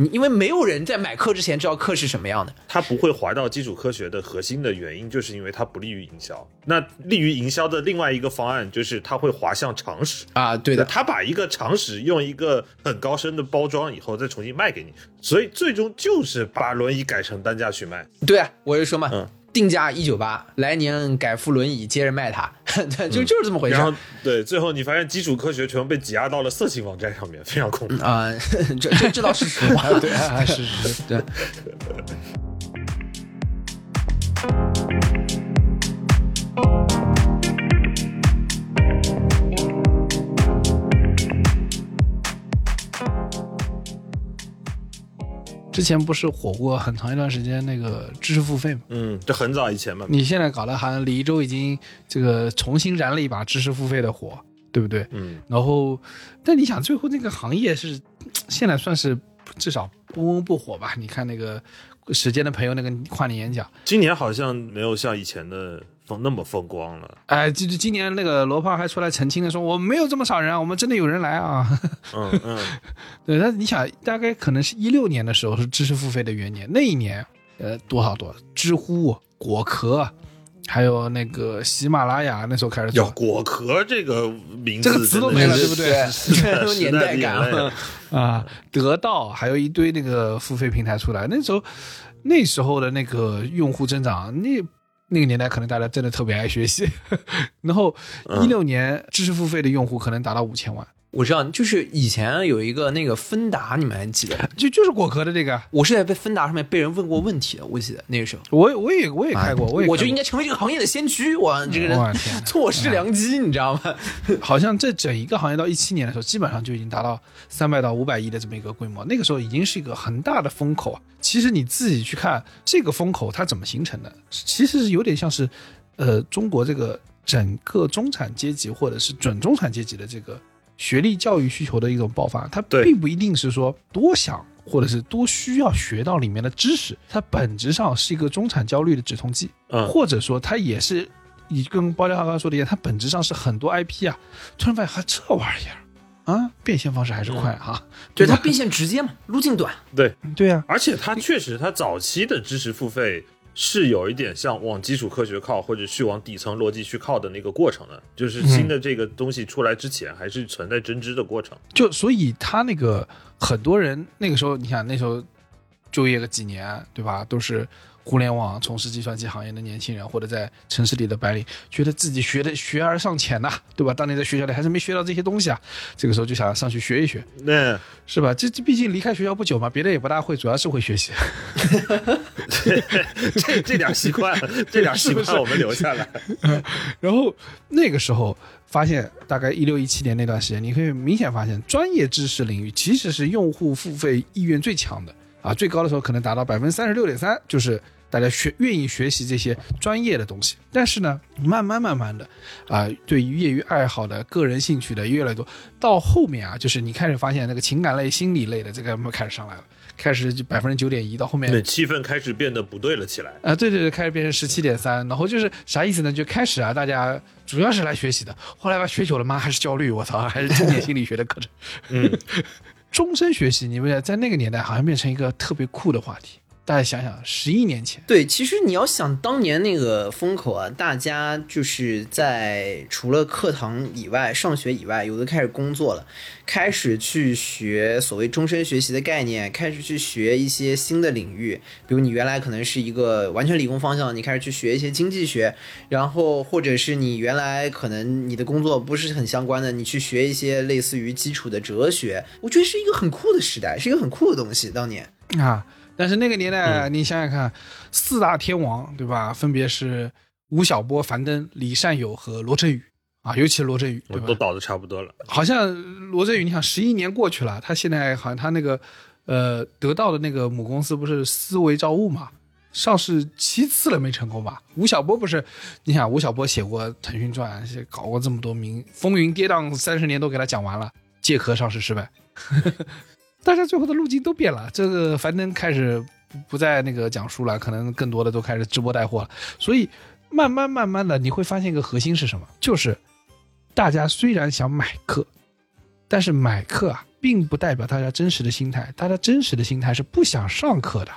你因为没有人在买课之前知道课是什么样的，它不会滑到基础科学的核心的原因，就是因为它不利于营销。那利于营销的另外一个方案就是它会滑向常识。啊，对的，他把一个常识用一个很高深的包装以后，再重新卖给你，所以最终就是把轮椅改成单价去卖。对啊，我就说嘛，嗯定价一九八，来年改副轮椅接着卖它，对，就就是这么回事然。后对，最后你发现基础科学全部被挤压到了色情网站上面，非常恐怖。啊、这这这倒是实话，是是是，对。之前不是火过很长一段时间那个知识付费嘛？嗯，这很早以前嘛。你现在搞得好像李一舟已经这个重新燃了一把知识付费的火，对不对？嗯，然后，但你想，最后那个行业是现在算是至少不温不火吧？你看那个时间的朋友那个跨年演讲，今年好像没有像以前的风那么风光了。哎，就是今年那个罗胖还出来澄清的说，我们没有这么少人啊，我们真的有人来啊。嗯嗯，对，那你想，大概可能是一六年的时候是知识付费的元年，那一年，呃，多少多，知乎、果壳，还有那个喜马拉雅，那时候开始要做。果壳这个名字这个词都没了对不对是 的有年代感时代的眼泪啊，得到还有一堆那个付费平台出来，那时候那时候的那个用户增长，那那个年代可能大家真的特别爱学习，然后一六年知识付费的用户可能达到五千万，我知道，就是以前有一个那个芬达，你们还记得？就就是果壳的这个，我是在被芬达上面被人问过问题的，我记得那个时候。我我也我也开过，我也我就应该成为这个行业的先驱，我这个人错失良机，你知道吗？好像这整一个行业到一七年的时候，基本上就已经达到三百到五百亿的这么一个规模，那个时候已经是一个很大的风口啊。其实你自己去看这个风口它怎么形成的，其实是有点像是，呃，中国这个整个中产阶级或者是准中产阶级的这个学历教育需求的一种爆发，它并不一定是说多想。或者是多需要学到里面的知识，它本质上是一个中产焦虑的止痛剂。嗯，或者说它也是，你跟包家浩刚刚说的一样，它本质上是很多 IP 啊，突然发现还这玩意儿啊，变现方式还是快哈。对，吧它变现直接嘛，路径短。对，对啊，而且它确实，它早期的知识付费是有一点像往基础科学靠，或者去往底层逻辑去靠的那个过程的。就是新的这个东西出来之前，还是存在真知的过程。就所以他那个很多人那个时候，你想那时候就业个几年，对吧？都是互联网从事计算机行业的年轻人，或者在城市里的白领，觉得自己学的学而上浅呐、对吧？当年在学校里还是没学到这些东西啊，这个时候就想上去学一学，那是吧？这这毕竟离开学校不久嘛，别的也不大会，主要是会学习。这这点习惯，这点习惯我们留下来。然后那个时候发现，大概一六一七年那段时间，你可以明显发现，专业知识领域其实是用户付费意愿最强的啊，最高的时候可能达到百分之三十六点三，就是大家学愿意学习这些专业的东西。但是呢，慢慢慢慢的啊，对于业余爱好的、个人兴趣的越来越多，到后面啊，就是你开始发现那个情感类、心理类的这个开始上来了，开始就百分之九点一，到后面对，气氛开始变得不对了起来。啊，对对对，开始变成十七点三，然后就是啥意思呢？就开始啊，大家主要是来学习的，后来吧学久了妈还是焦虑，我操，还是经典心理学的课程。嗯，终身学习，你们在那个年代好像变成一个特别酷的话题。大家想想，十一年前，对，其实你要想当年那个风口啊，大家就是在除了课堂以外、上学以外，有的开始工作了，开始去学所谓终身学习的概念，开始去学一些新的领域，比如你原来可能是一个完全理工方向，你开始去学一些经济学，然后或者是你原来可能你的工作不是很相关的，你去学一些类似于基础的哲学，我觉得是一个很酷的时代，是一个很酷的东西。当年，啊，但是那个年代，你想想看，四大天王对吧？分别是吴晓波、樊登、李善友和罗振宇啊，尤其是罗振宇，对吧？我都倒的差不多了。好像罗振宇，你想十一年过去了，他现在好像他那个呃得到的那个母公司不是思维造物嘛，上市七次了没成功吧？吴晓波不是，你想吴晓波写过《腾讯传》，搞过这么多名风云跌宕三十年都给他讲完了，借壳上市失败，大家最后的路径都变了。这个樊登开始不不再那个讲述了，可能更多的都开始直播带货了，所以慢慢慢慢的你会发现一个核心是什么，就是大家虽然想买课，但是买课啊，并不代表大家真实的心态，大家真实的心态是不想上课的，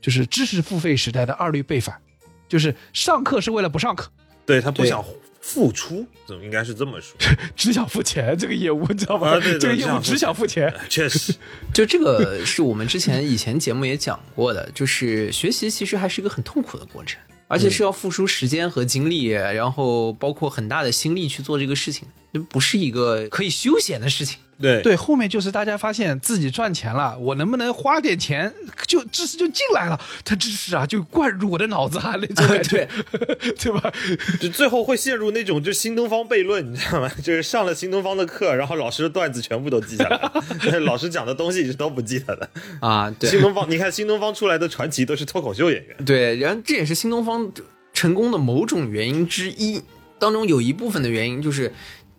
就是知识付费时代的二律背反，就是上课是为了不上课，对他不想付出，怎么应该是这么说？只想付钱。这个业务你知道吗？啊对对这个业务只只想付想付钱。确实，就这个是我们之前以前节目也讲过的，就是学习其实还是一个很痛苦的过程，而且是要付出时间和精力，然后包括很大的心力去做这个事情，这不是一个可以休闲的事情。对对，后面就是大家发现自己赚钱了，我能不能花点钱，就知识就进来了，他知识啊就灌入我的脑子啊，那种感觉，对吧？就最后会陷入那种就新东方悖论，你知道吗？就是上了新东方的课，然后老师的段子全部都记下来了，但 是老师讲的东西是都不记得的。啊，对新东方，你看新东方出来的传奇都是脱口秀演员。对，然后这也是新东方成功的某种原因之一，当中有一部分的原因就是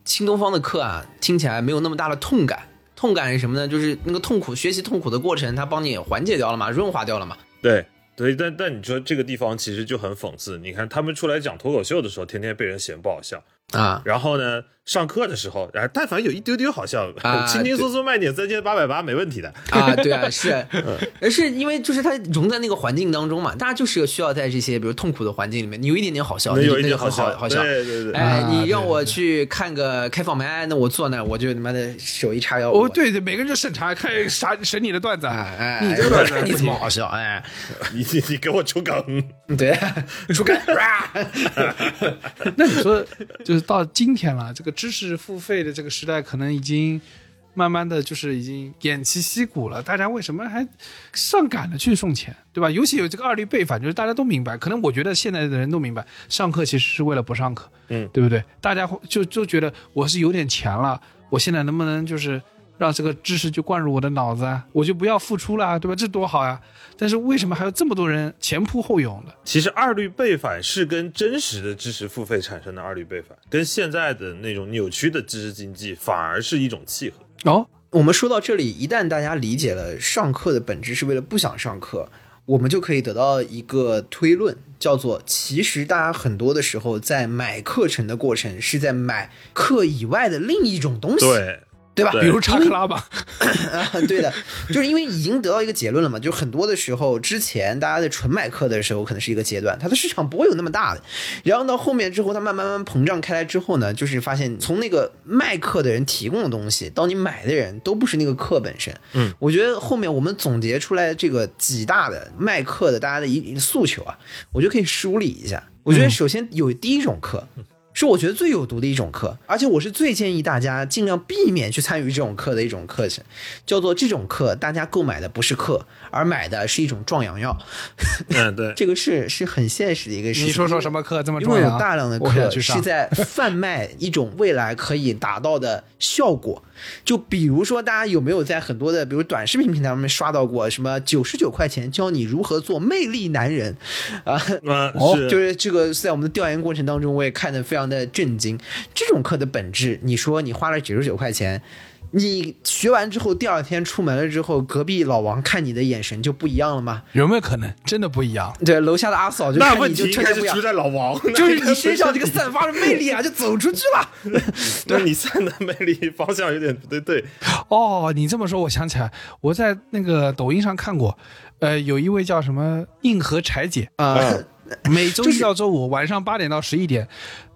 新东方的课啊，听起来没有那么大的痛感。痛感是什么呢？就是那个痛苦学习痛苦的过程，它帮你缓解掉了嘛，润滑掉了嘛。对对，但但你说这个地方其实就很讽刺。你看他们出来讲脱口秀的时候，天天被人嫌不好笑，啊，然后呢，上课的时候，然后但凡有一丢丢好笑，啊轻轻松松卖点三千八百八没问题的。啊，对啊，是，而是因为就是它融在那个环境当中嘛，大家就是需要在这些比如痛苦的环境里面，你有一点点好笑，能有一那就很点好笑，好好笑。对对对。哎，啊你让我去看个开放麦，那我坐那我就他妈的手一叉腰，哦，对对，每个人就审查看啥审你的段子，哎哎，你这个段子你怎么好笑？哎，你你你给我出梗，对，出梗，那你说，就是到今天了，这个知识付费的这个时代，可能已经慢慢的就是已经偃旗息鼓了。大家为什么还上赶着去送钱，对吧？尤其有这个二律背反，就是大家都明白，可能我觉得现在的人都明白，上课其实是为了不上课，嗯，对不对？大家就就觉得我是有点钱了，我现在能不能就是让这个知识就灌入我的脑子啊？我就不要付出了，对吧？这多好呀！但是为什么还有这么多人前仆后拥的？其实二律背反是跟真实的知识付费产生的二律背反，跟现在的那种扭曲的知识经济反而是一种契合。哦，我们说到这里，一旦大家理解了上课的本质是为了不想上课，我们就可以得到一个推论，叫做其实大家很多的时候在买课程的过程是在买课以外的另一种东西。对对吧？比如查克拉吧，啊，对的，就是因为已经得到一个结论了嘛，就很多的时候，之前大家在纯买课的时候，可能是一个阶段，它的市场不会有那么大的，然后到后面之后，它慢慢慢慢膨胀开来之后呢，就是发现从那个卖课的人提供的东西到你买的人，都不是那个课本身。嗯，我觉得后面我们总结出来这个几大的卖课的大家的一诉求啊，我觉得可以梳理一下。我觉得首先有第一种课。是我觉得最有毒的一种课，而且我是最建议大家尽量避免去参与这种课的一种课程，叫做这种课，大家购买的不是课，而买的是一种壮阳药。嗯，对，这个是是很现实的一个事情。你说说什么课这么因为重要？有大量的课是在贩卖一种未来可以达到的效果，就比如说大家有没有在很多的比如短视频平台上面刷到过什么九十九块钱教你如何做魅力男人啊？就是这个在我们的调研过程当中，我也看得非常的震惊。这种课的本质，你说你花了九十九块钱，你学完之后，第二天出门了之后，隔壁老王看你的眼神就不一样了吗？有没有可能真的不一样？对，楼下的阿嫂就那看你就问题应该瞬间不一样，是出在老王，就是你身上这个散发的魅力啊，就走出去了。对你散的魅力方向有点不对对。哦，你这么说，我想起来，我在那个抖音上看过，呃，有一位叫什么硬核柴姐，啊、每周一到周五晚上八点到十一点，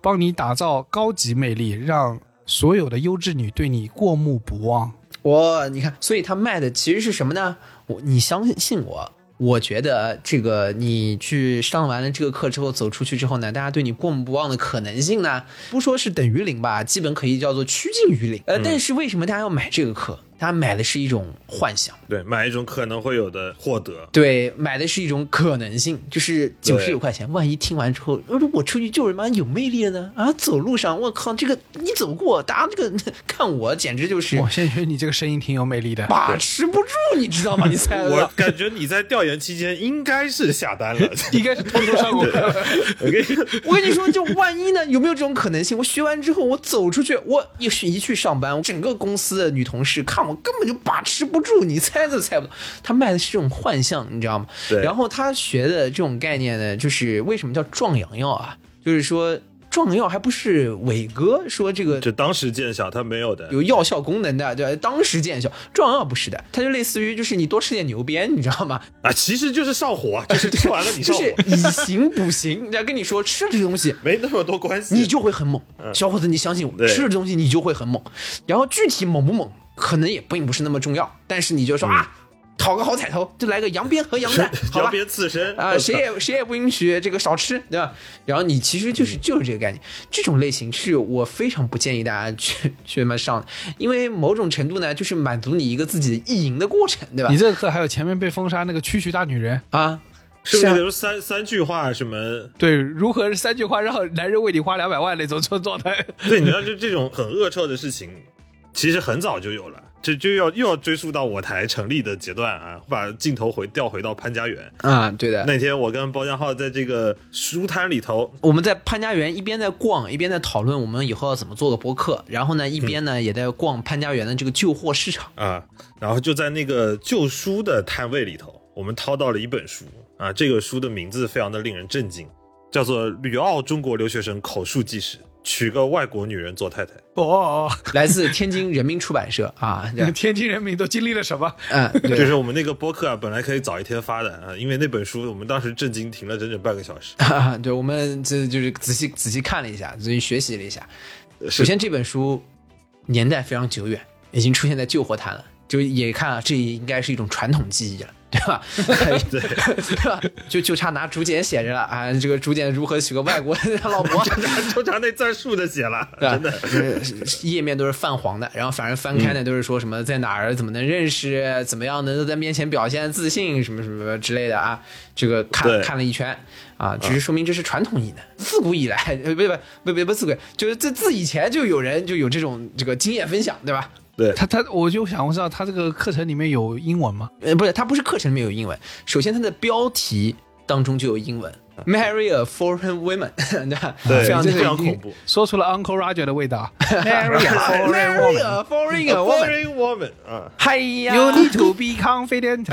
帮你打造高级魅力，让所有的优质女对你过目不忘。我你看，所以他卖的其实是什么呢？我你相信我，我觉得这个你去上完了这个课之后走出去之后呢，大家对你过目不忘的可能性呢，不说是等于零吧，基本可以叫做趋近于零。呃，但是为什么大家要买这个课？大家买的是一种幻想。对，买一种可能会有的获得。对，买的是一种可能性，就是九十九块钱，万一听完之后，呃我出去就是妈有魅力了呢啊！走路上，我靠，这个你走过，大家这个看我简直就是我现在觉得你这个声音挺有魅力的。把持不住，你知道吗？你猜我？感觉你在调研期间应该是下单了。应该是偷偷上过课。我跟你说，我跟你说，就万一呢？有没有这种可能性？我学完之后，我走出去，我一去一去上班，整个公司的女同事看我根本就把持不住，你猜都猜不到。他卖的是这种幻象，你知道吗？对然后他学的这种概念呢，就是为什么叫壮阳药啊？就是说壮阳药还不是伟哥说这个就当时见效，他没有的。有药效功能的，对吧？当时见效。壮阳药不是的，它就类似于就是你多吃点牛鞭，你知道吗？啊，其实就是上火啊，就是吃完了你就上火，是以形补形。人家跟你说吃了这个东西，没那么多关系。你就会很猛。小伙子，你相信我，对吃了这东西你就会很猛。然后具体猛不猛，可能也并不是那么重要，但是你就说、啊，讨个好彩头，就来个羊鞭和羊蛋，好吧？刺身啊，谁也谁也不允许这个少吃，对吧？然后你其实就是就是这个概念，这种类型是我非常不建议大家去去么上的，因为某种程度呢，就是满足你一个自己的意淫的过程，对吧你？这个课还有前面被封杀那个蛐蛐大女人，啊，是不是啊是有三三句话什么？对，如何三句话让男人为你花两百万那种状态？对，你知道就这种很恶臭的事情，其实很早就有了，这就要又要追溯到我台成立的阶段啊，把镜头回调回到潘家园。啊，对的。那天我跟包江浩在这个书摊里头，我们在潘家园一边在逛，一边在讨论我们以后要怎么做个播客，然后呢，一边呢也在逛潘家园的这个旧货市场。啊，然后就在那个旧书的摊位里头，我们掏到了一本书啊，这个书的名字非常的令人震惊，叫做《旅澳中国留学生口述纪实》，娶个外国女人做太太。哦，来自天津人民出版社啊，天津人民都经历了什么？嗯，对，就是我们那个播客啊，本来可以早一天发的啊，因为那本书我们当时震惊停了整整半个小时。啊，对，我们这就是仔细仔细看了一下，仔细学习了一下。首先，这本书年代非常久远，已经出现在旧货摊了，就也看啊，这应该是一种传统技艺了。对吧？对，对吧？就就差拿竹简写着了啊！这个竹简如何娶个外国老婆，就差那字竖着写了，真的。就是页面都是泛黄的，然后反正翻开呢都是说什么在哪儿怎么能认识，怎么样能够在面前表现自信，什么什么之类的啊。这个看看了一圈啊，只是说明这是传统艺能，自古以来，呃不不不不不自古，就是自自以前就有人就有这种这个经验分享，对吧？对，他他，我就想知道他这个课程里面有英文吗？呃，不是，他不是课程里面有英文，首先他的标题当中就有英文。Marry a foreign woman，对，非常非常恐怖，说出了 Uncle Roger 的味道。Marry a foreign woman，foreign woman，啊，嗨呀，You need to be confident。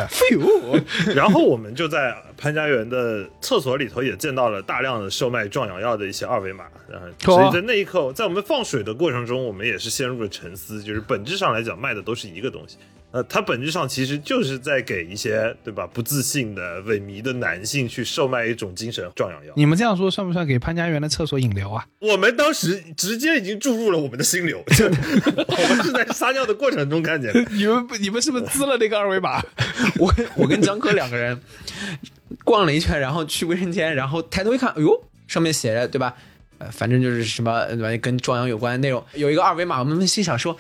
然后我们就在潘家园的厕所里头也见到了大量的售卖壮阳药的一些二维码，然后所以在那一刻，在我们放水的过程中，我们也是陷入了沉思，就是本质上来讲，卖的都是一个东西，呃，它本质上其实就是在给一些对吧不自信的、萎靡的男性去售卖一种精神壮阳药。你们这样说算不算给潘家园的厕所引流啊？我们当时直接已经注入了我们的心流，我们是在撒尿的过程中看见的。你们你们是不是滋了那个二维码？我跟我跟江科两个人逛了一圈，然后去卫生间，然后抬头一看，哎呦，上面写着对吧？呃，反正就是什么对吧，跟壮阳有关的内容，有一个二维码，我们心想说。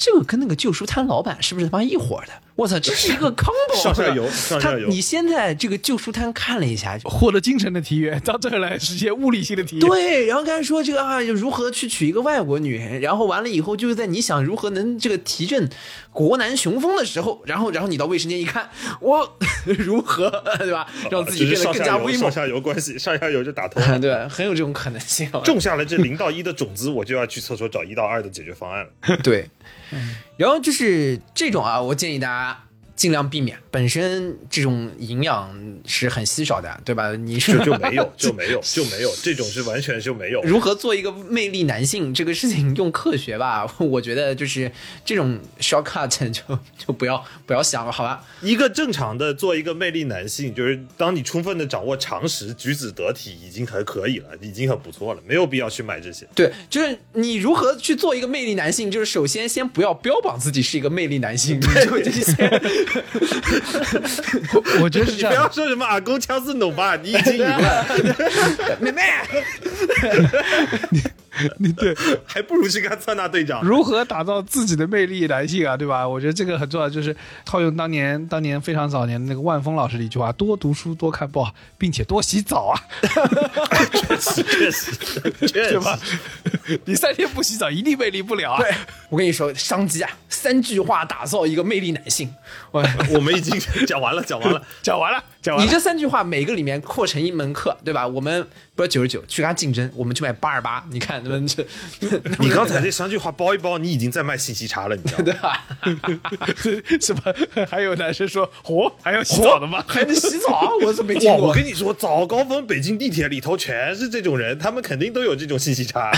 这个跟那个旧书摊老板是不是他妈一伙的？我操，这是一个 combo，上下游上下游你先在这个旧书摊看了一下，获得精神的体验，到这儿来实现物理性的体验。对，然后刚才说这个啊，如何去娶一个外国女人，然后完了以后就是在你想如何能这个提振国男雄风的时候，然后然后你到卫生间一看，我 如何对吧，让自己变得更加威猛上，下游关系，上下游就打通了。对，很有这种可能性。种下了这零到一的种子，我就要去厕所找一到二的解决方案了。对，然后就是这种啊，我建议大家尽量避免。本身这种营养是很稀少的，对吧？你是就就没有，就没有，就没有，这种是完全就没有。如何做一个魅力男性这个事情用科学吧，我觉得就是这种 shortcut 就就不要不要想了，好吧？一个正常的做一个魅力男性，就是当你充分的掌握常识、举止得体，已经很可以了，已经很不错了，没有必要去买这些。对，就是你如何去做一个魅力男性，就是首先先不要标榜自己是一个魅力男性，你就这些。我我觉得是你不要。说什么阿公枪是弩吧，你已经赢了，妹妹，你对还不如去看灿纳队长。如何打造自己的魅力男性啊，对吧？我觉得这个很重要，就是套用当年当年非常早年的那个万峰老师的一句话：多读书，多看报，并且多洗澡啊，确实，确实，确对吧实。？你三天不洗澡，一定魅力不了啊。对我跟你说，商机啊，三句话打造一个魅力男性。我 我们已经讲完了，讲完了。讲完了，讲完。你这三句话每个里面扩成一门课，对吧？我们不是九十九去跟他竞争，我们去卖八十八。你看，他们这，你刚才这三句话包一包，你已经在卖信息差了，你知道 吧？什么？还有男生说，嚯，还要洗澡的吗？还能洗澡？我是没见，过。我跟你说，早高峰北京地铁里头全是这种人，他们肯定都有这种信息差。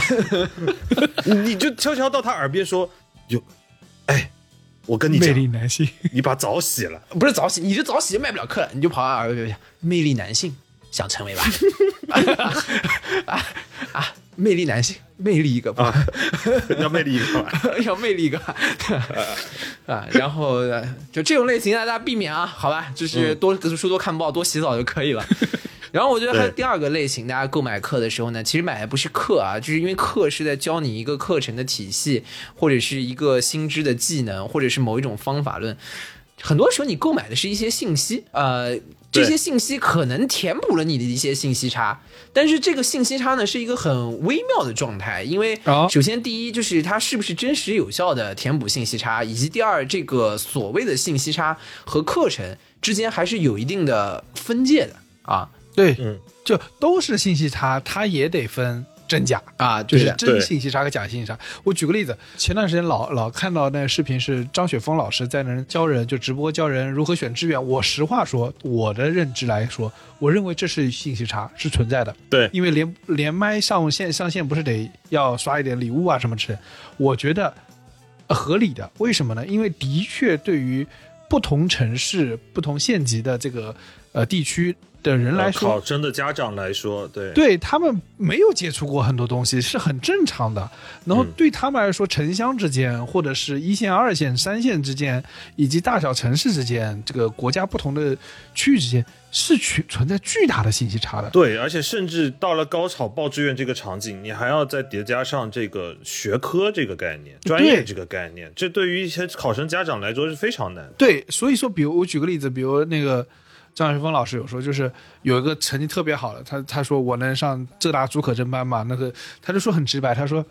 你你就悄悄到他耳边说：“有，哎，我跟你魅讲，力男性，你把澡洗了。不是澡洗，你这澡洗就卖不了课了，你就跑啊！别别别，魅力男性想成为吧？啊啊！魅力男性，魅力一个吧，要魅力一个吧。要魅力一个啊！然后呃就这种类型大家避免啊，好吧？就是多读书、多看报、多洗澡就可以了。然后我觉得还有第二个类型，大家购买课的时候呢，其实买的不是课啊，就是因为课是在教你一个课程的体系，或者是一个新知的技能，或者是某一种方法论。很多时候你购买的是一些信息，呃，这些信息可能填补了你的一些信息差，但是这个信息差呢是一个很微妙的状态，因为哦。首先第一就是它是不是真实有效的填补信息差，以及第二这个所谓的信息差和课程之间还是有一定的分界的啊对，嗯，就都是信息差，它也得分真假。啊，就就是是真信息差和假信息差。我举个例子，前段时间老老看到那个视频是张雪峰老师在那教人，就直播教人如何选志愿。我实话说，我的认知来说，我认为这是信息差，是存在的。对因为连连麦上线上线不是得要刷一点礼物啊什么之类，我觉得呃合理的。为什么呢？因为的确对于不同城市、不同县级的这个呃地区的人来说，考生的家长来说，对对他们没有接触过很多东西是很正常的。然后对他们来说，城乡之间，或者是一线、二线、三线之间，以及大小城市之间，这个国家不同的区域之间，是存存在巨大的信息差的。对，而且甚至到了高考报志愿这个场景，你还要再叠加上这个学科这个概念、专业这个概念，这对于一些考生家长来说是非常难的。对，所以说，比如我举个例子，比如那个张学峰老师有说，就是有一个成绩特别好的，他他说我能上浙大主可证班嘛，那个他就说很直白，他说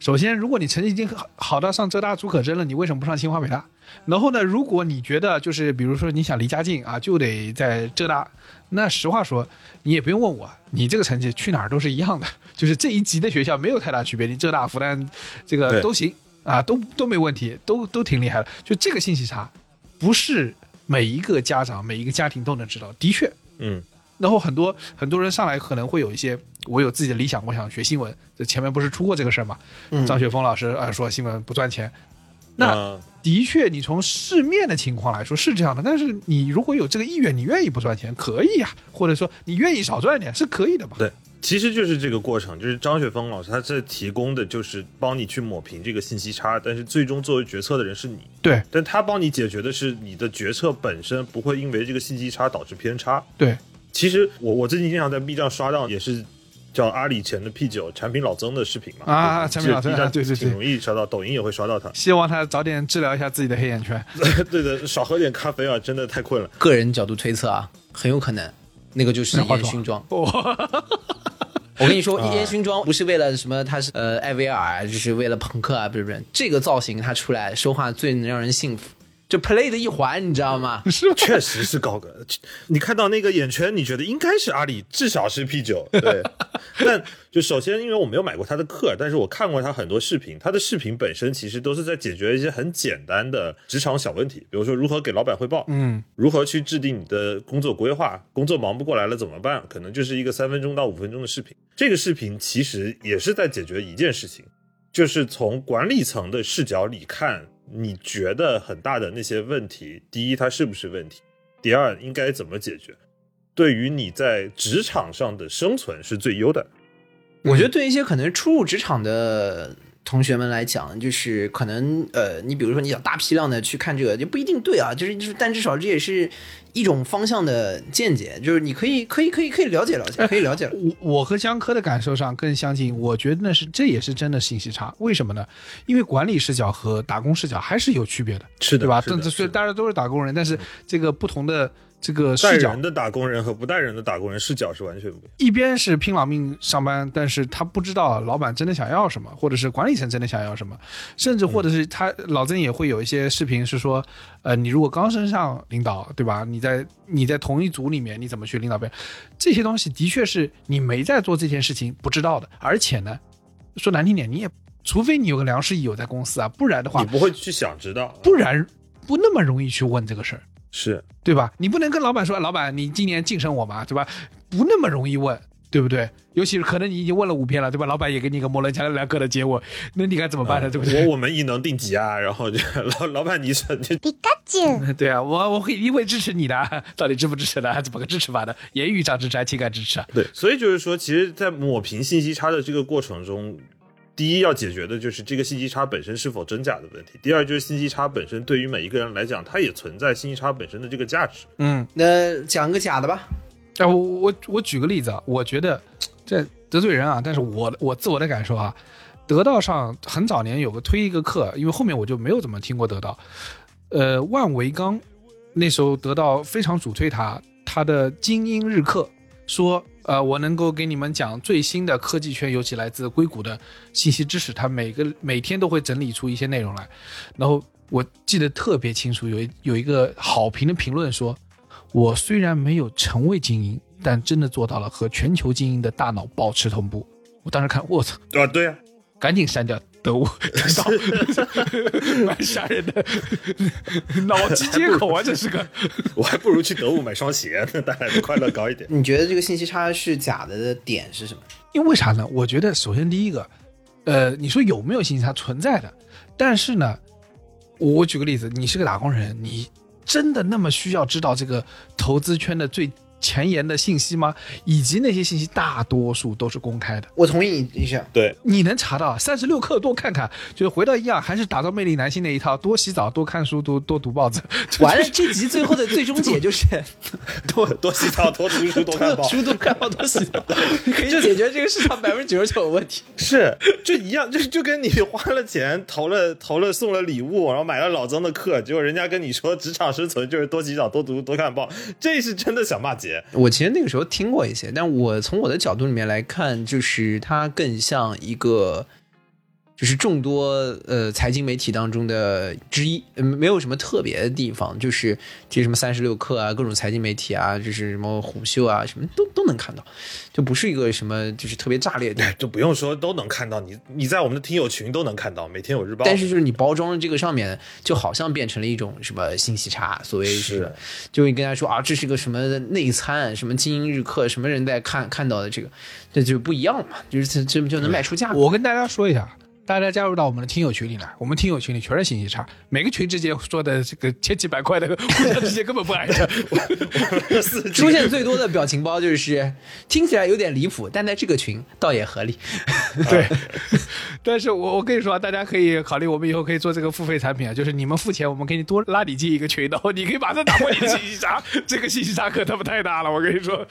首先，如果你成绩已经好好到上浙大主可桢了，你为什么不上清华北大？然后呢，如果你觉得就是比如说你想离家近啊，就得在浙大，那实话说，你也不用问我，你这个成绩去哪儿都是一样的，就是这一级的学校没有太大区别，你浙大、复旦这个都行啊，都都没问题，都都挺厉害的。就这个信息差，不是每一个家长、每一个家庭都能知道。的确，嗯，然后很多很多人上来可能会有一些，我有自己的理想，我想学新闻。这前面不是出过这个事儿嘛？张雪峰老师啊、呃说新闻不赚钱，那啊的确，你从市面的情况来说是这样的。但是你如果有这个意愿，你愿意不赚钱，可以呀、或者说你愿意少赚点，是可以的嘛？对，其实就是这个过程，就是张雪峰老师他这提供的就是帮你去抹平这个信息差，但是最终作为决策的人是你，对但他帮你解决的是你的决策本身不会因为这个信息差导致偏差。对，其实我我最近经常在 B 站刷到也是叫阿里前的 P 九产品老曾的视频嘛，啊产品老曾啊对对对挺容易刷到，抖音也会刷到他。希望他早点治疗一下自己的黑眼圈。对的，少喝点咖啡啊，真的太困了。个人角度推测啊，很有可能那个就是烟熏妆。我跟你说，烟熏妆不是为了什么，它是呃艾薇儿，就是为了朋克啊，不是不是，这个造型他出来说话最能让人信服，就 play 的一环，你知道吗？是确实是高个，你看到那个眼圈，你觉得应该是阿里，至少是 P 九，对。但就首先，因为我没有买过他的课，但是我看过他很多视频，他的视频本身其实都是在解决一些很简单的职场小问题，比如说如何给老板汇报，嗯，如何去制定你的工作规划，工作忙不过来了怎么办？可能就是一个三分钟到五分钟的视频。这个视频其实也是在解决一件事情，就是从管理层的视角里看，你觉得很大的那些问题，第一它是不是问题，第二应该怎么解决，对于你在职场上的生存是最优的。我觉得对一些可能初入职场的同学们来讲，就是可能呃，你比如说你想大批量的去看这个，就不一定对啊，就是就是，但至少这也是一种方向的见解，就是你可以可以可以可以了解了解，可以了解了。我我和江科的感受上更相近，我觉得那是这也是真的信息差。为什么呢？因为管理视角和打工视角还是有区别的，是的对吧？是的这这虽是的大家都是打工人，但是这个不同的这个视角带人，的打工人和不带人的打工人视角是完全不一样。一边是拼老命上班，但是他不知道老板真的想要什么，或者是管理层真的想要什么，甚至或者是他老曾也会有一些视频是说，呃，你如果刚升上领导，对吧？你在你在同一组里面，你怎么去领导别人？这些东西的确是你没在做这件事情不知道的，而且呢，说难听点，你也除非你有个良师益友在公司啊，不然的话你，不会去想知道，不然不那么容易去问这个事儿。是对吧？你不能跟老板说，老板，你今年晋升我嘛，对吧？不那么容易问，对不对？尤其是可能你已经问了五遍了，对吧？老板也给你一个模棱两可的结果，那你该怎么办呢？对不对？我我们一能定级啊，然后就 老老板你说你 对啊，我我会一定会支持你的，到底支不支持的？怎么个支持法的？言语上支持还情感支持啊？对，所以就是说，其实，在抹平信息差的这个过程中，第一要解决的就是这个信息差本身是否真假的问题；第二就是信息差本身对于每一个人来讲，它也存在信息差本身的这个价值。嗯，那讲个假的吧，哎，我我我举个例子啊，我觉得这得罪人啊，但是我我自我的感受啊，得到上很早年有个推一个课，因为后面我就没有怎么听过得到，呃，万维刚那时候得到非常主推他他的精英日课，说呃我能够给你们讲最新的科技圈，尤其来自硅谷的信息知识，他每个每天都会整理出一些内容来，然后我记得特别清楚，有一有一个好评的评论说。我虽然没有成为精英，但真的做到了和全球精英的大脑保持同步。我当时看，我操，啊，对啊，赶紧删掉得物，蛮吓人的，脑机接口啊，这是个。我还不如去得物买双鞋，那带来的快乐高一点。你觉得这个信息差是假的的点是什么？因为为啥呢？我觉得首先第一个，呃，你说有没有信息差存在的，但是呢，我举个例子，你是个打工人，你真的那么需要知道这个投资圈的最前沿的信息吗？以及那些信息大多数都是公开的。我同意你一下，对，你能查到三十六课多看看，就是回到一样，还是打造魅力男性那一套，多洗澡，多看书，多 多读报纸。完了，这集最后的最终解就是多 多洗澡，多读书，多看报。书多看报多洗澡，可以解决这个市场百分之九十九的问题。是，就一样，就就跟你花了钱投了投了送了礼物，然后买了老曾的课，结果人家跟你说职场生存就是多洗澡、多读、多看报，这是真的想骂街。我其实那个时候听过一些，但我从我的角度里面来看，就是它更像一个就是众多呃财经媒体当中的之一，嗯，没有什么特别的地方，就是这些什么三十六氪啊，各种财经媒体啊，就是什么虎嗅啊，什么都都能看到，就不是一个什么就是特别炸裂的。就不用说都能看到，你你在我们的听友群都能看到，每天有日报。但是就是你包装的这个上面，就好像变成了一种什么信息差，所谓是，就会跟大家说啊，这是个什么内参，什么精英日课，什么人在看看到的这个，这就不一样嘛，就是这这就能卖出价格。我跟大家说一下，大家加入到我们的听友群里来，我们听友群里全是信息差，每个群之间说的这个千奇百怪的，互相之间根本不挨着。出现最多的表情包就是听起来有点离谱，但在这个群倒也合理。对，但是我我跟你说啊，大家可以考虑，我们以后可以做这个付费产品啊，就是你们付钱，我们给你多拉你进一个群，然后你可以马上打破你的信息差，这个信息差可他妈太大了，我跟你说。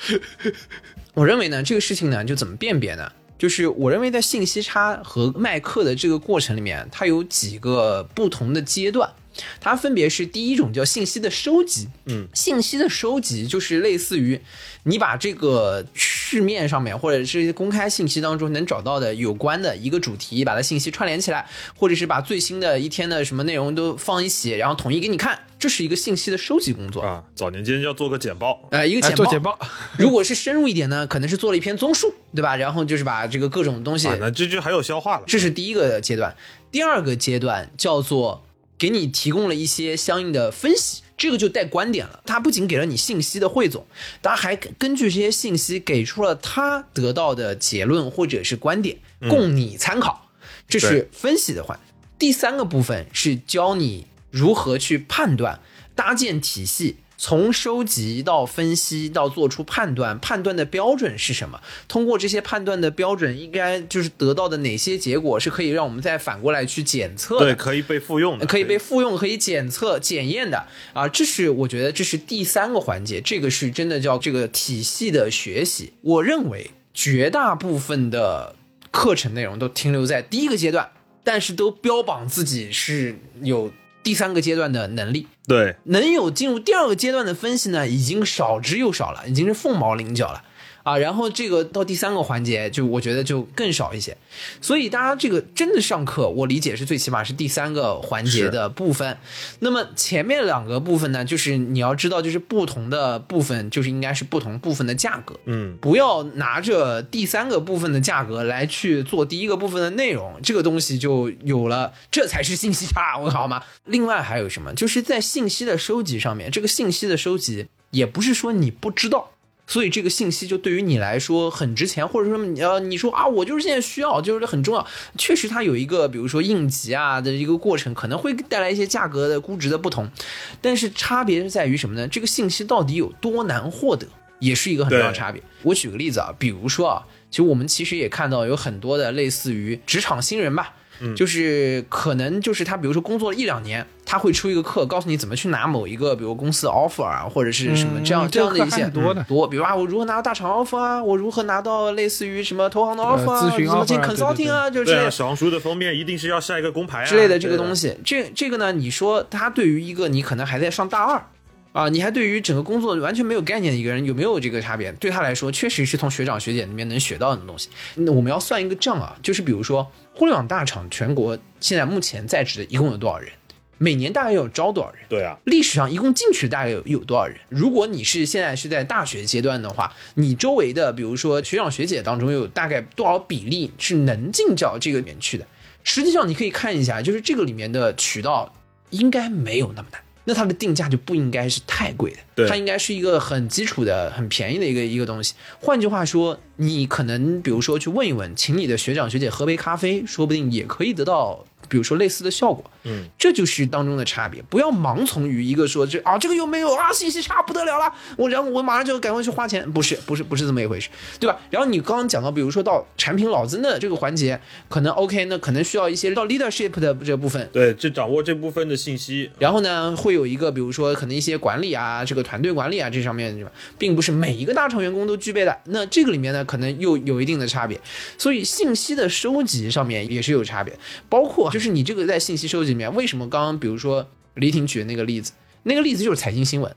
我认为呢，这个事情呢，就怎么辨别呢？就是我认为在信息差和卖课的这个过程里面，它有几个不同的阶段。它分别是第一种叫信息的收集，嗯，信息的收集就是类似于你把这个市面上面或者是公开信息当中能找到的有关的一个主题，把它信息串联起来，或者是把最新的一天的什么内容都放一起，然后统一给你看，这是一个信息的收集工作。啊，早年间要做个简报，呃，一个哎简报，做简报，如果是深入一点呢，可能是做了一篇综述，对吧？然后就是把这个各种东西啊，那这就还有消化了。这是第一个阶段，第二个阶段叫做给你提供了一些相应的分析，这个就带观点了。它不仅给了你信息的汇总，它还根据这些信息给出了他得到的结论或者是观点，供你参考。这是分析的话。第三个部分是教你如何去判断、搭建体系。从收集到分析到做出判断，判断的标准是什么？通过这些判断的标准，应该就是得到的哪些结果是可以让我们再反过来去检测的？对，可以被复用的，可以被复用、可以检测、检验的啊，这是我觉得这是第三个环节，这个是真的叫这个体系的学习。我认为绝大部分的课程内容都停留在第一个阶段，但是都标榜自己是有第三个阶段的能力。对，能有进入第二个阶段的分析呢，已经少之又少了，已经是凤毛麟角了啊。然后这个到第三个环节，就我觉得就更少一些。所以大家这个真的上课，我理解是最起码是第三个环节的部分。那么前面两个部分呢，就是你要知道，就是不同的部分，就是应该是不同部分的价格。嗯，不要拿着第三个部分的价格来去做第一个部分的内容，这个东西就有了，这才是信息差，我好吗？另外还有什么？就是在信息的收集上面，这个信息的收集也不是说你不知道。所以这个信息就对于你来说很值钱，或者说你要你说啊，我就是现在需要，就是很重要。确实它有一个比如说应急啊的一个过程，可能会带来一些价格的估值的不同，但是差别是在于什么呢？这个信息到底有多难获得，也是一个很重要的差别。我举个例子啊，比如说啊，其实我们其实也看到有很多的类似于职场新人吧。就是可能就是他，比如说工作了一两年，他会出一个课，告诉你怎么去拿某一个，比如公司的 offer 啊，或者是什么这样、嗯这样的一些多的多，比如啊，我如何拿到大厂 offer 啊，我如何拿到类似于什么投行的 offer 啊，咨询怎么进 offer 啊对对 consulting 啊，就是之对啊，类的。小红书的封面一定是要下一个工牌啊之类的这个东西。这这个呢，你说他对于一个你可能还在上大二啊，你还对于整个工作完全没有概念的一个人，有没有这个差别？对他来说，确实是从学长学姐那边能学到的东西。那我们要算一个账啊，就是比如说互联网大厂全国现在目前在职的一共有多少人？每年大概有招多少人？对啊，历史上一共进去大概有有多少人？如果你是现在是在大学阶段的话，你周围的比如说学长学姐当中有大概多少比例是能进到这个里面去的？实际上你可以看一下，就是这个里面的渠道应该没有那么难。那它的定价就不应该是太贵的，它应该是一个很基础的、很便宜的一个一个东西。换句话说，你可能比如说去问一问，请你的学长学姐喝杯咖啡，说不定也可以得到，比如说类似的效果。嗯，这就是当中的差别。不要盲从于一个说这啊这个又没有啊信息差不得了了，我然后我马上就赶快去花钱，不是不是不是这么一回事，对吧？然后你刚刚讲到，比如说到产品老增的这个环节，可能 OK，那可能需要一些到 leadership 的这部分。对，就掌握这部分的信息，然后呢，会有一个，比如说可能一些管理啊，这个团队管理啊，这上面并不是每一个大厂员工都具备的。那这个里面呢，可能又有一定的差别。所以信息的收集上面也是有差别，包括就是你这个在信息收集里面，为什么刚刚比如说李挺举的那个例子，那个例子就是财经新闻。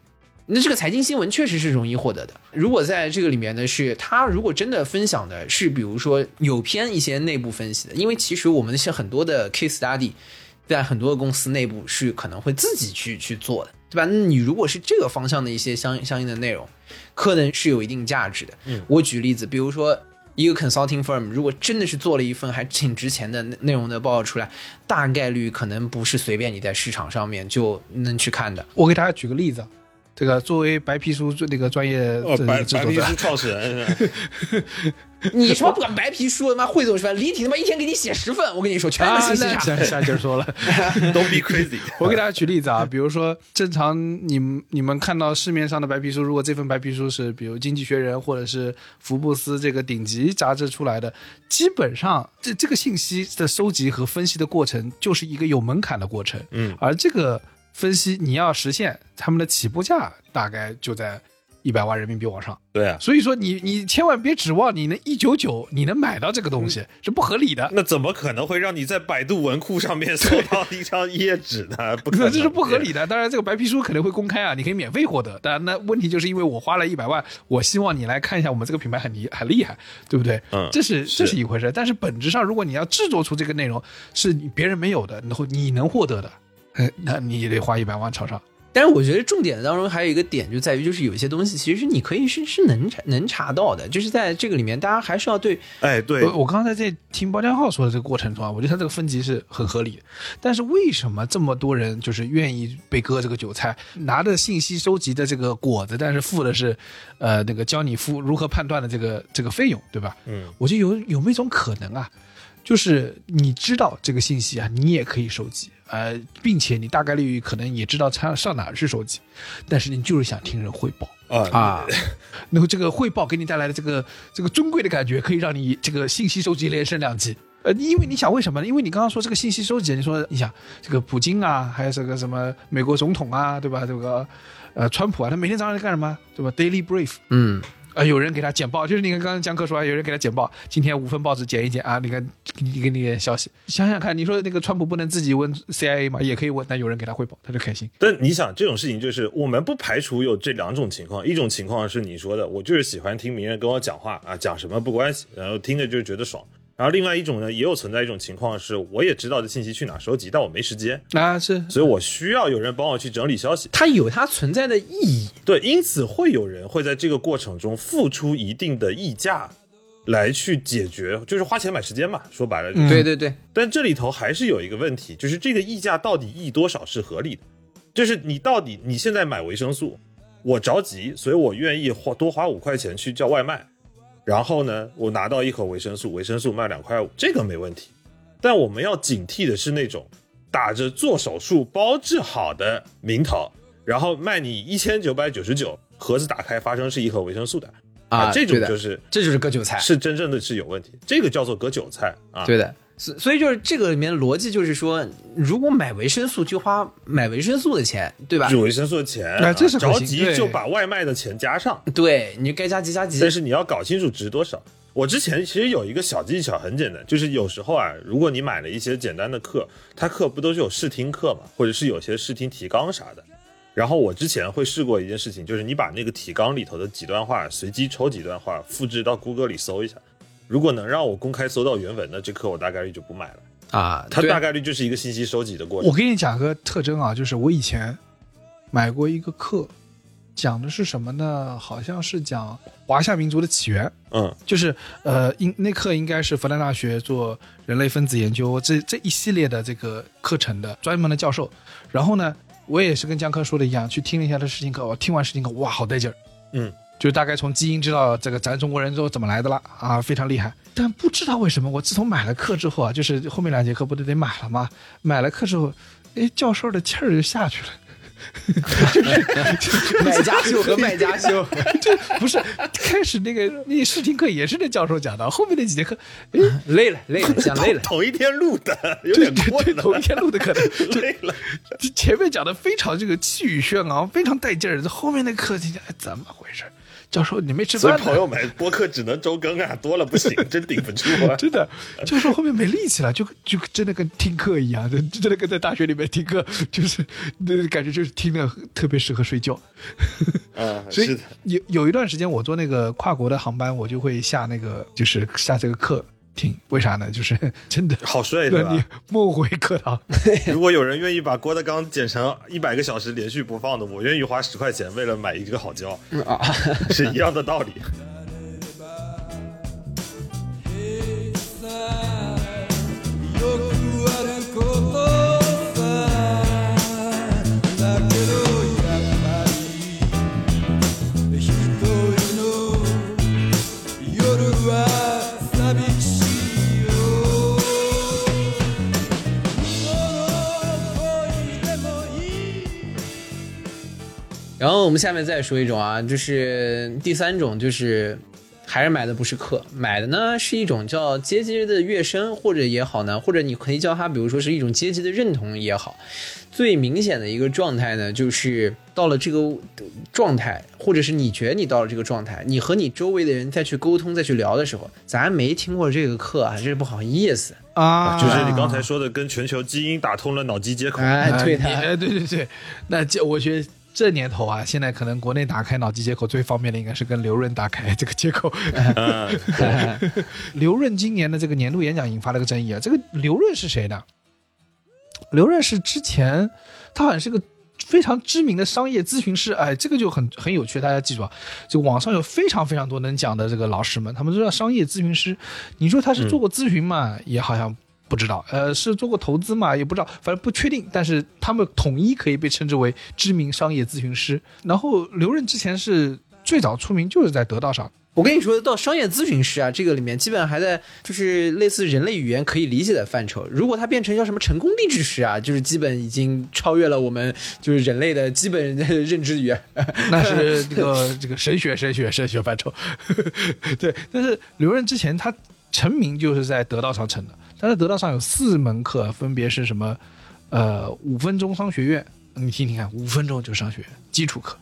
那这个财经新闻确实是容易获得的。如果在这个里面呢，是他如果真的分享的是，比如说有偏一些内部分析的，因为其实我们一些很多的 case study，在很多的公司内部是可能会自己去去做的，对吧？那你如果是这个方向的一些相相应的内容，可能是有一定价值的。嗯我举例子，比如说。一个 consulting firm 如果真的是做了一份还挺值钱的内内容的报告出来，大概率可能不是随便你在市场上面就能去看的。我给大家举个例子啊，这个作为白皮书那个专业白白制作者，皮书创始人是吧 你什么不管白皮书，他妈汇总出来，李体他妈一天给你写十份，我跟你说，全啊，是信息差。下下节说了。Don't be crazy。我给大家举例子啊，比如说正常你们你们看到市面上的白皮书，如果这份白皮书是比如《经济学人》或者是福布斯这个顶级杂志出来的，基本上这这个信息的收集和分析的过程就是一个有门槛的过程，嗯，而这个分析你要实现，他们的起步价大概就在一百万人民币往上。对啊，所以说你你千万别指望你能一九九你能买到这个东西，是不合理的。那怎么可能会让你在百度文库上面搜到一张页纸呢？不可能，这是不合理的。当然，这个白皮书可能会公开啊，你可以免费获得。当然，那问题就是因为我花了一百万，我希望你来看一下我们这个品牌很厉很厉害，对不对？嗯这是是这是一回事。但是本质上，如果你要制作出这个内容是别人没有的，然后你能获得的，哎，那你也得花一百万炒上。但是我觉得重点当中还有一个点就在于，就是有一些东西其实你可以是是能查能查到的，就是在这个里面，大家还是要对哎，对我，我刚才在听包江浩说的这个过程中啊，我觉得他这个分级是很合理的。但是为什么这么多人就是愿意被割这个韭菜，拿着信息收集的这个果子，但是付的是，呃，那个教你付如何判断的这个这个费用，对吧？嗯，我觉得有有没有一种可能啊，就是你知道这个信息啊，你也可以收集，呃，并且你大概率可能也知道上上哪儿去收集，但是你就是想听人汇报。啊啊，然后这个汇报给你带来的这个这个尊贵的感觉，可以让你这个信息收集连升两级。呃，因为你想为什么呢？因为你刚刚说这个信息收集，你说你想这个普京啊，还有这个什么美国总统啊，对吧？这个呃川普啊，他每天早上在干什么？对吧？Daily brief，嗯，啊，有人给他简报，就是你看刚刚江科说，有人给他简报，今天五份报纸剪一剪啊，你看你给你点消息，想想看，你说那个川普不能自己问 CIA 嘛？也可以问，但有人给他汇报，他就开心。但你想这种事情，就是我们不排除有这两种情况，一种情况是你说的，我就是喜欢听名人跟我讲话啊，讲什么不关系，然后听着就觉得爽。然后另外一种呢，也有存在一种情况是，我也知道这信息去哪收集，但我没时间，啊，是所以我需要有人帮我去整理消息。它有它存在的意义。对，因此会有人会在这个过程中付出一定的溢价，来去解决，就是花钱买时间嘛。说白了，就是对对对，但这里头还是有一个问题，就是这个溢价到底溢多少是合理的？就是你到底你现在买维生素，我着急，所以我愿意花多花五块钱去叫外卖，然后呢，我拿到一盒维生素，维生素卖两块五，这个没问题。但我们要警惕的是那种打着做手术包治好的名头，然后卖你一千九百九十九，盒子打开发生是一盒维生素的啊这种就是这就是割韭菜。是真正的是有问题，这个叫做割韭菜啊。对的，所所以就是这个里面逻辑就是说，如果买维生素就花买维生素的钱，对吧是？维生素的钱，哎这是着急就把外卖的钱加上，对，你就该加急加急但。是你要搞清楚值多少。我之前其实有一个小技巧，很简单，就是有时候啊，如果你买了一些简单的课，它课不都是有试听课嘛，或者是有些试听提纲啥的。然后我之前会试过一件事情，就是你把那个提纲里头的几段话随机抽几段话，复制到谷歌里搜一下，如果能让我公开搜到原文的，这课我大概率就不买了。啊，它大概率就是一个信息收集的过程我。给你讲个特征啊，就是我以前买过一个课，讲的是什么呢？好像是讲华夏民族的起源，嗯就是呃，应那课应该是复旦大学做人类分子研究这这一系列的这个课程的专门的教授。然后呢，我也是跟江科说的一样，去听了一下他的试听课。我听完试听课，哇，好带劲儿！嗯，就大概从基因知道这个咱中国人都怎么来的了啊，非常厉害。但不知道为什么，我自从买了课之后啊，就是后面两节课不都得买了吗？买了课之后，哎，教授的气儿就下去了。买家秀和卖家秀，就不是开始那个那试听课也是那教授讲的，后面那几节课，哎，累了累了，讲累了。同一天录的，有对对对，点过了。同一天录的可能 累了。前面讲的非常这个气宇轩昂，非常带劲儿，这后面那课听起来哎怎么回事？教授你没吃所以饭。朋友们，播客只能周更啊，多了不行，真顶不住啊。真的，教授后面没力气了，就就真的跟听课一样，真真的跟在大学里面听课，就是那感觉就是听了特别适合睡觉。啊，所以是，有有一段时间我坐那个跨国的航班，我就会下那个就是下这个课听，为啥呢？就是 真的好睡对吧？梦回课堂。如果有人愿意把郭德纲剪成一百个小时连续播放的，我愿意花十块钱为了买一个好觉，啊，是一样的道理。然后我们下面再说一种啊，就是第三种，就是还是买的不是课，买的呢是一种叫阶级的跃升，或者也好呢，或者你可以叫它，比如说是一种阶级的认同也好。最明显的一个状态呢，就是到了这个状态，或者是你觉得你到了这个状态，你和你周围的人再去沟通、再去聊的时候，咱没听过这个课啊，这是不好意思。啊就是你刚才说的，跟全球基因打通了脑机接口。哎，对的，哎对对对，那这我觉得这年头啊，现在可能国内打开脑机接口最方便的应该是跟刘润打开这个接口。嗯，刘润今年的这个年度演讲引发了个争议啊，这个刘润是谁呢？刘润是之前他好像是个非常知名的商业咨询师，哎，这个就很很有趣，大家记住啊，就网上有非常非常多能讲的这个老师们，他们都叫商业咨询师。你说他是做过咨询嘛，也好像不知道，呃，是做过投资嘛，也不知道，反正不确定。但是他们统一可以被称之为知名商业咨询师。然后刘润之前是最早出名就是在得道上，我跟你说，到商业咨询师啊，这个里面基本上还在就是类似人类语言可以理解的范畴。如果它变成叫什么成功励志师啊，就是基本已经超越了我们就是人类的基本认知语言。那是这个这个神学神学神学范畴。对，但是刘润之前他成名就是在得道上成的，他在得道上有四门课，分别是什么？呃，五分钟商学院，你听听看，五分钟就商学院基础课，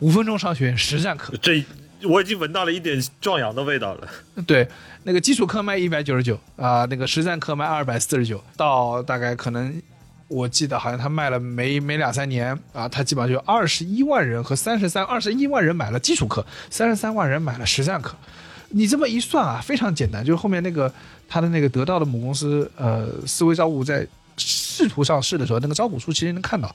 五分钟商学院实战课，这我已经闻到了一点壮阳的味道了。对，那个基础课卖一百九十九啊，那个实战课卖二百四十九，到大概可能我记得好像他卖了没没两三年啊，他基本上就二十一万人和三十三二十一万人买了基础课，三十三万人买了实战课。你这么一算啊，非常简单，就是后面那个他的那个得到的母公司呃思维招股在试图上市的时候，那个招股书其实能看到，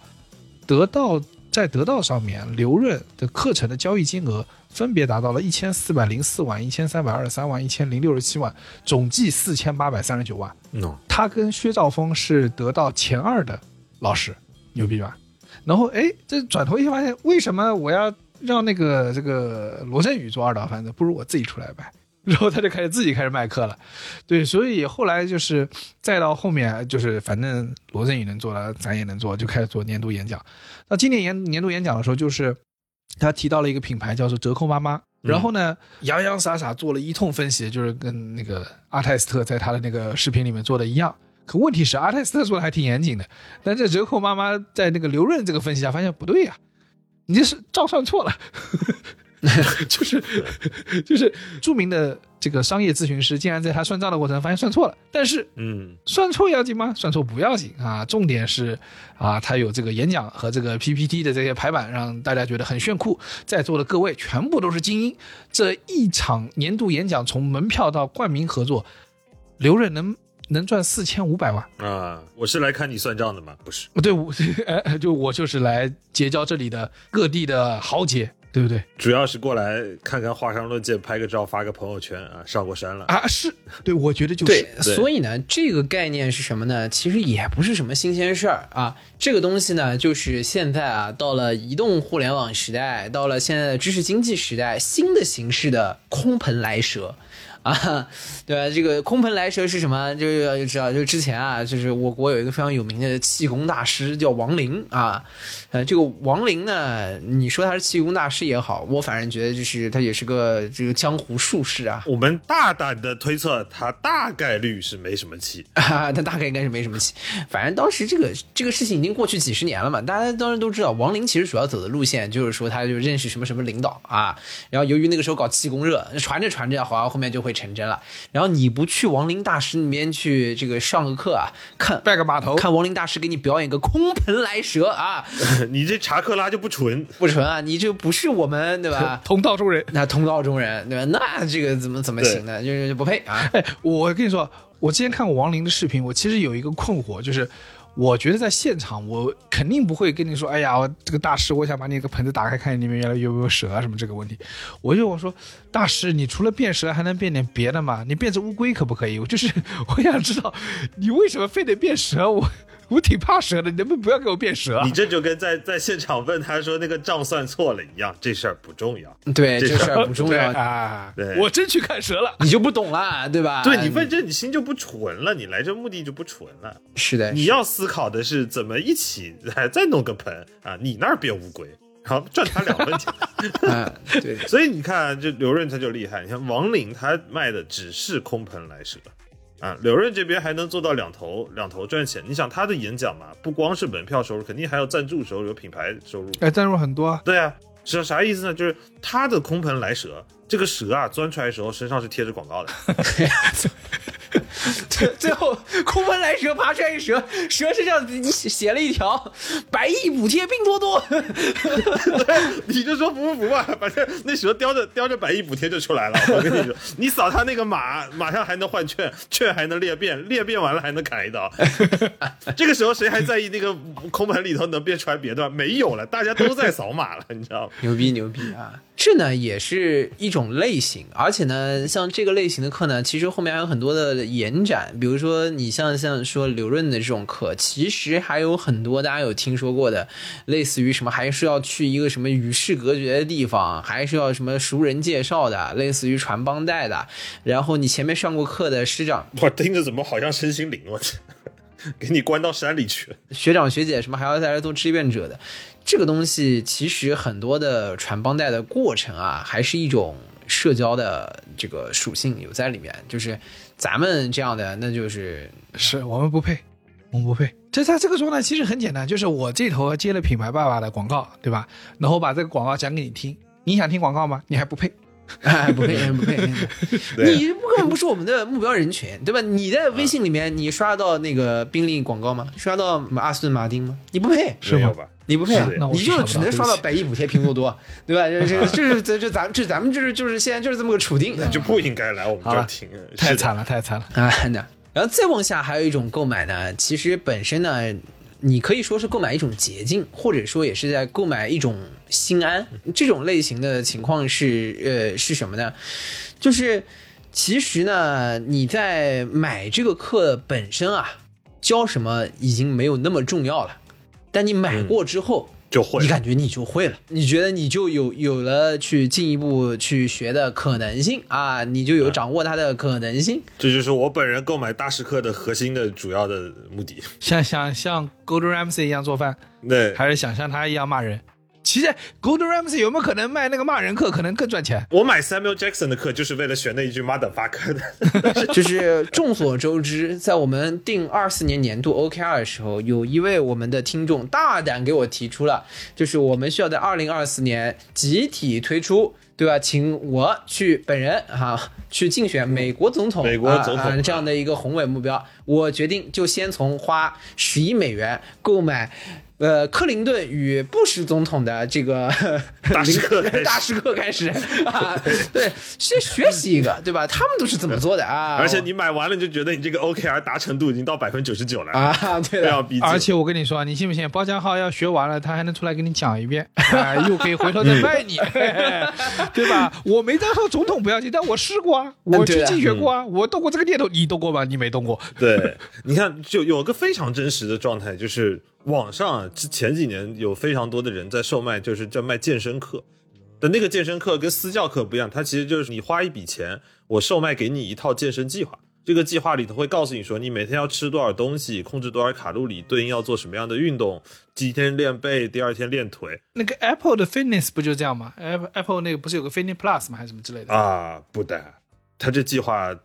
得到在得到上面刘润的课程的交易金额分别达到了一千四百零四万、一千三百二十三万、一千零六十七万，总计四千八百三十九万。嗯，他跟薛兆丰是得到前二的老师，牛逼吧？然后哎，这转头一发现，为什么我要让那个这个罗振宇做二道贩子？不如我自己出来卖。然后他就开始自己开始卖课了，对，所以后来就是再到后面就是反正罗振宇能做了，咱也能做，就开始做年度演讲。那今年年年度演讲的时候，就是他提到了一个品牌叫做折扣妈妈，然后呢洋洋洒洒做了一通分析，就是跟那个阿泰斯特在他的那个视频里面做的一样。可问题是阿泰斯特做的还挺严谨的，但这折扣妈妈在那个刘润这个分析下发现不对呀、你这是照算错了。就是就是著名的这个商业咨询师，竟然在他算账的过程发现算错了，但是嗯，算错要紧吗？算错不要紧啊，重点是啊，他有这个演讲和这个 PPT 的这些排版，让大家觉得很炫酷。在座的各位全部都是精英，这一场年度演讲从门票到冠名合作，刘润能能赚四千五百万。啊，我是来看你算账的吗？不是，对，我 哎，就我就是来结交这里的各地的豪杰，对不对？主要是过来看看华山论剑，拍个照，发个朋友圈啊，上过山了。啊，是对，我觉得就是对，所以呢，这个概念是什么呢？其实也不是什么新鲜事儿啊。这个东西呢，就是现在啊，到了移动互联网时代，到了现在的知识经济时代，新的形式的空盆来蛇。啊，对吧？这个空盆来蛇是什么？就是要知道，就之前啊，就是我国有一个非常有名的气功大师叫王林啊，呃，这个王林呢，你说他是气功大师也好，我反正觉得就是他也是个这个江湖术士啊，我们大胆的推测，他大概率是没什么气。啊，他大概应该是没什么气。反正当时这个这个事情已经过去几十年了嘛，大家当然都知道，王林其实主要走的路线就是说，他就认识什么什么领导啊，然后由于那个时候搞气功热，传着传着，好像后面就会成真了。然后你不去亡灵大师那边去这个上个课啊，看拜个码头，看亡灵大师给你表演个空盆来蛇啊，你这查克拉就不纯，不纯啊，你这不是我们对吧？同道中人。那同道中人对吧？那这个怎么怎么行呢？就是不配啊！哎，我跟你说，我之前看过王林的视频，我其实有一个困惑，就是我觉得在现场，我肯定不会跟你说，哎呀，我这个大师，我想把你个盆子打开，看里面原来有没有蛇啊什么这个问题。我就我说，大师，你除了变蛇，还能变点别的吗？你变只乌龟可不可以？我就是我想知道，你为什么非得变蛇？我我挺怕蛇的，你能不能不要给我变蛇啊你？这就跟在在现场问他说那个账算错了一样，这事儿不重要。对，这这事事儿不重要，啊，对我真去看蛇了。你就不懂了，对吧？对你问这，你心就不纯了，你来这目的就不纯了。是的，你要思考的是怎么一起来再弄个盆啊，你那儿变乌龟，然后赚他两分钱。啊，对，所以你看，这刘润他就厉害。你看王林他卖的只是空盆来蛇啊，刘润这边还能做到两头两头赚钱。你想他的演讲嘛，不光是门票收入，肯定还有赞助收入、有品牌收入。哎，赞助很多啊，对啊，是啥意思呢？就是他的空盆来蛇，这个蛇啊钻出来的时候身上是贴着广告的。最最后空盆来蛇爬出来一蛇，蛇身上你写了一条百亿补贴拼多多 你就说服不服吧，反正那蛇叼着叼着百亿补贴就出来了。我跟你说，你扫他那个码，马上还能换券，券还能裂变，裂变完了还能砍一刀。这个时候谁还在意那个空盘里头能变出来别的？没有了，大家都在扫码了，你知道吗？牛逼牛逼啊！这呢也是一种类型，而且呢，像这个类型的课呢，其实后面还有很多的延展，比如说你像像说刘润的这种课，其实还有很多大家有听说过的，类似于什么还是要去一个什么与世隔绝的地方，还是要什么熟人介绍的，类似于传帮带的，然后你前面上过课的师长我听着怎么好像身心灵？我去，给你关到山里去了。学长学姐什么还要在这做志愿者的，这个东西其实很多的传帮带的过程啊，还是一种社交的这个属性有在里面。就是咱们这样的，那就是是我们不配，我们不配。这在这个状态其实很简单，就是我这头接了品牌爸爸的广告，对吧？然后把这个广告讲给你听，你想听广告吗？你还不配。哎，不配，不配。你不根本不是我们的目标人群，对吧？你在微信里面，你刷到那个宾利广告吗？刷到阿斯顿马丁吗？你不配，是吧？你不配是的，那我你就只能刷到百亿补贴拼多多，对吧？这这这是这这咱们这咱们就是就是现在就是这么个处境，那就不应该来我们这儿听，太惨了，太惨了。啊，那然后再往下还有一种购买呢，其实本身呢，你可以说是购买一种捷径，或者说也是在购买一种心安。这种类型的情况是呃是什么呢？就是其实呢，你在买这个课本身啊，教什么已经没有那么重要了，但你买过之后。就会你感觉你就会了，你觉得你就有有了去进一步去学的可能性啊，你就有掌握它的可能性。这就是我本人购买大师课的核心的主要的目的。像像像 Gordon Ramsay 一样做饭，对，还是想像他一样骂人？其实 Gordon Ramsay 有没有可能卖那个骂人课，可能更赚钱？我买 Samuel Jackson 的课就是为了学那一句 motherfucker 的。就是众所周知，在我们定二四年年度 OKR 的时候，有一位我们的听众大胆给我提出了，就是我们需要在二零二四年集体推出。对吧？请我去本人哈、去竞选美国总统，美国总统啊啊这样的一个宏伟目标，我决定就先从花十亿美元购买。呃，克林顿与布什总统的这个 大师课开始 大师课开始啊，对，先学习一个，对吧？他们都是怎么做的啊？而且你买完了就觉得你这个 OKR 达成度已经到百分之九十九了，啊，对的，非常逼近。而且我跟你说，你信不信？包浆号要学完了，他还能出来给你讲一遍，啊，又可以回头再卖你，对吧？我没当上总统不要紧，但我试过啊，我去竞选过啊，我动过这个念头，你动过吗？你没动过。对，你看，就有个非常真实的状态，就是网上啊之前几年有非常多的人在售卖，就是在卖健身课。但那个健身课跟私教课不一样，它其实就是你花一笔钱，我售卖给你一套健身计划。这个计划里头会告诉你说，你每天要吃多少东西，控制多少卡路里，对应要做什么样的运动，第一天练背，第二天练腿那个 Apple 的 Fitness 不就这样吗？Apple Apple 那个不是有个 Fitness Plus 吗？还是什么之类的？啊，不的，他这计划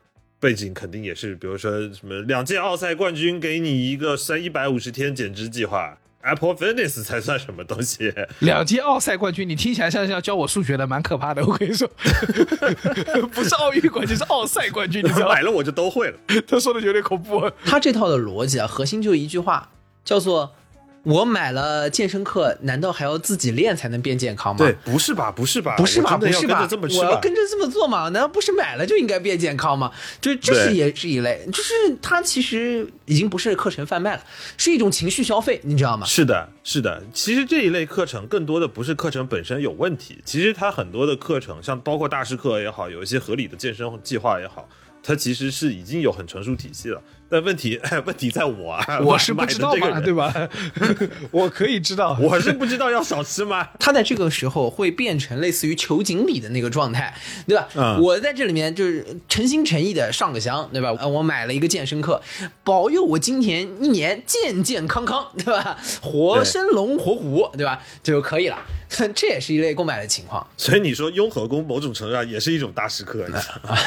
背景肯定也是，比如说什么两届奥赛冠军给你一个三一百五十天减脂计划，Apple Fitness 才算什么东西？两届奥赛冠军，你听起来像是要教我数学的，蛮可怕的。我跟你说，不是奥运冠军，是奥赛冠军，你知道买？了我就都会了。他说的有点恐怖。他这套的逻辑啊，核心就一句话，叫做“我买了健身课，难道还要自己练才能变健康吗？”对，不是吧？不是吧？不是吧？不是吧？我要跟着这么做嘛？难道不是买了就应该变健康吗？就这是也是一类，就是它其实已经不是课程贩卖了，是一种情绪消费，你知道吗？是的，是的。其实这一类课程更多的不是课程本身有问题，其实它很多的课程，像包括大师课也好，有一些合理的健身计划也好，它其实是已经有很成熟体系了。但问题，问题在我啊，我是不知道嘛，对吧？我可以知道，我是不知道要少吃吗？他在这个时候会变成类似于求锦鲤的那个状态，对吧？嗯我在这里面就是诚心诚意的上个香，对吧？呃，我买了一个健身课，保佑我今年一年健健康康，对吧？活生龙活虎，对吧？就可以了。这也是一类购买的情况，所以你说雍和宫某种程度上也是一种大食客，你知道吗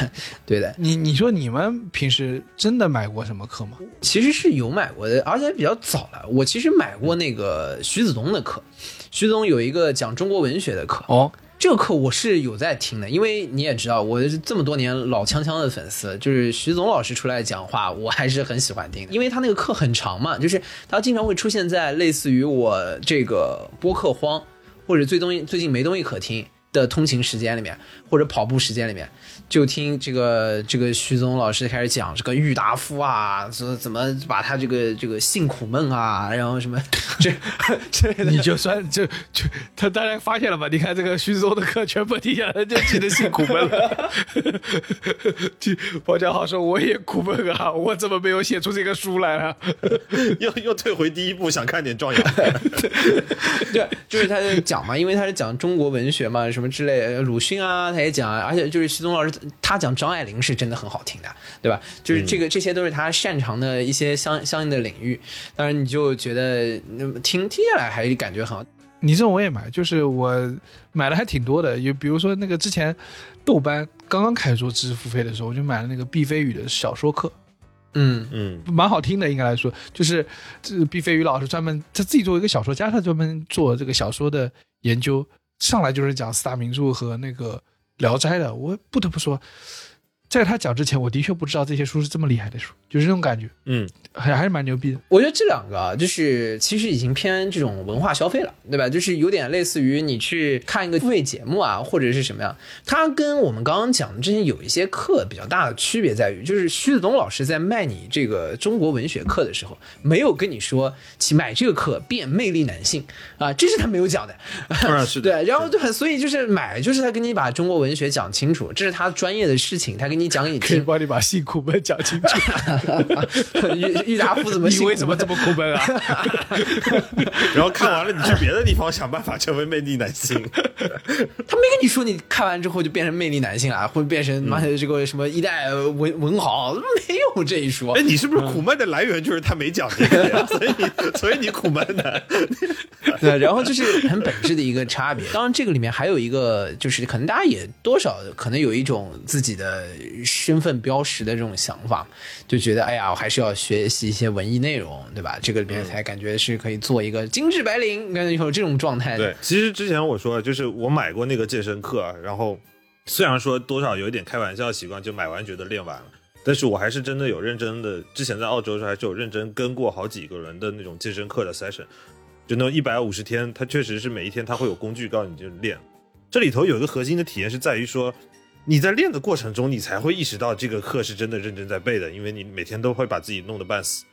对的。你你说你们平时真的买过什么课吗？其实是有买过的，而且比较早了。我其实买过那个徐子东的课，徐子东有一个讲中国文学的课，哦，这个课我是有在听的，因为你也知道，我是这么多年老锵锵的粉丝，就是徐总老师出来讲话，我还是很喜欢听的，因为他那个课很长嘛，就是他经常会出现在类似于我这个播客荒，或者最东最近没东西可听的通勤时间里面，或者跑步时间里面，就听这个这个徐总老师开始讲这个郁达夫啊，怎怎么把他这个这个性苦闷啊，然后什么 这 这类的你就算就就他当然发现了吧？你看这个徐宗的课全部听下来，就记得性苦闷了。就包家豪说：“我也苦闷啊，我怎么没有写出这个书来啊 又又退回第一步，想看点壮阳。对，就是他在讲嘛，因为他是讲中国文学嘛，什么之类，鲁迅啊，他也讲，而且就是徐宗老师他讲张爱玲是真的很好听的，对吧？就是这个、这些都是他擅长的一些相相应的领域，当然你就觉得嗯听听下来还是感觉很好。？”你这种我也买，就是我买的还挺多的，有比如说那个之前豆瓣刚刚开始做知识付费的时候，我就买了那个毕飞宇的小说课，嗯嗯，蛮好听的，应该来说，就是这毕飞宇老师专门他自己作为一个小说家，他专门做这个小说的研究，上来就是讲四大名著和那个《聊斋》的。我不得不说，在他讲之前，我的确不知道这些书是这么厉害的书，就是这种感觉，嗯，还还是蛮牛逼的。我觉得这两个啊，就是其实已经偏这种文化消费了，对吧？就是有点类似于你去看一个付费节目啊，或者是什么样。它跟我们刚刚讲的这些有一些课比较大的区别在于，就是徐子东老师在卖你这个中国文学课的时候，没有跟你说去买这个课变魅力男性啊，这是他没有讲的。当然是的。对，然后对，所以就是买，就是他跟你把中国文学讲清楚，这是他专业的事情，他跟你讲给你可以听。帮你把辛苦闷讲清楚。郁郁达夫怎么你为什么这么苦闷啊？然后看完了，你去别的地方想办法成为魅力男性。他没跟你说你看完之后就变成魅力男性了，会变成妈的这个什么一代文文豪，没有这一说哎，。你是不是苦闷的来源就是他没讲这个呀？所以你 所以你苦闷的。对，然后就是很本质的一个差别。当然，这个里面还有一个，就是可能大家也多少可能有一种自己的身份标识的这种想法，就觉得哎呀，我还是要学习一些文艺内容，对吧？这个里面才感觉是可以做一个精致白领，感觉有这种状态。对，其实之前我说，就是我买过那个健身课，然后虽然说多少有一点开玩笑的习惯，就买完觉得练完了，但是我还是真的有认真的，之前在澳洲的时候还是有认真跟过好几个人的那种健身课的 session，就那种一百五十天，它确实是每一天它会有工具告诉你就练。这里头有一个核心的体验是在于说，你在练的过程中，你才会意识到这个课是真的认真在背的，因为你每天都会把自己弄得半死，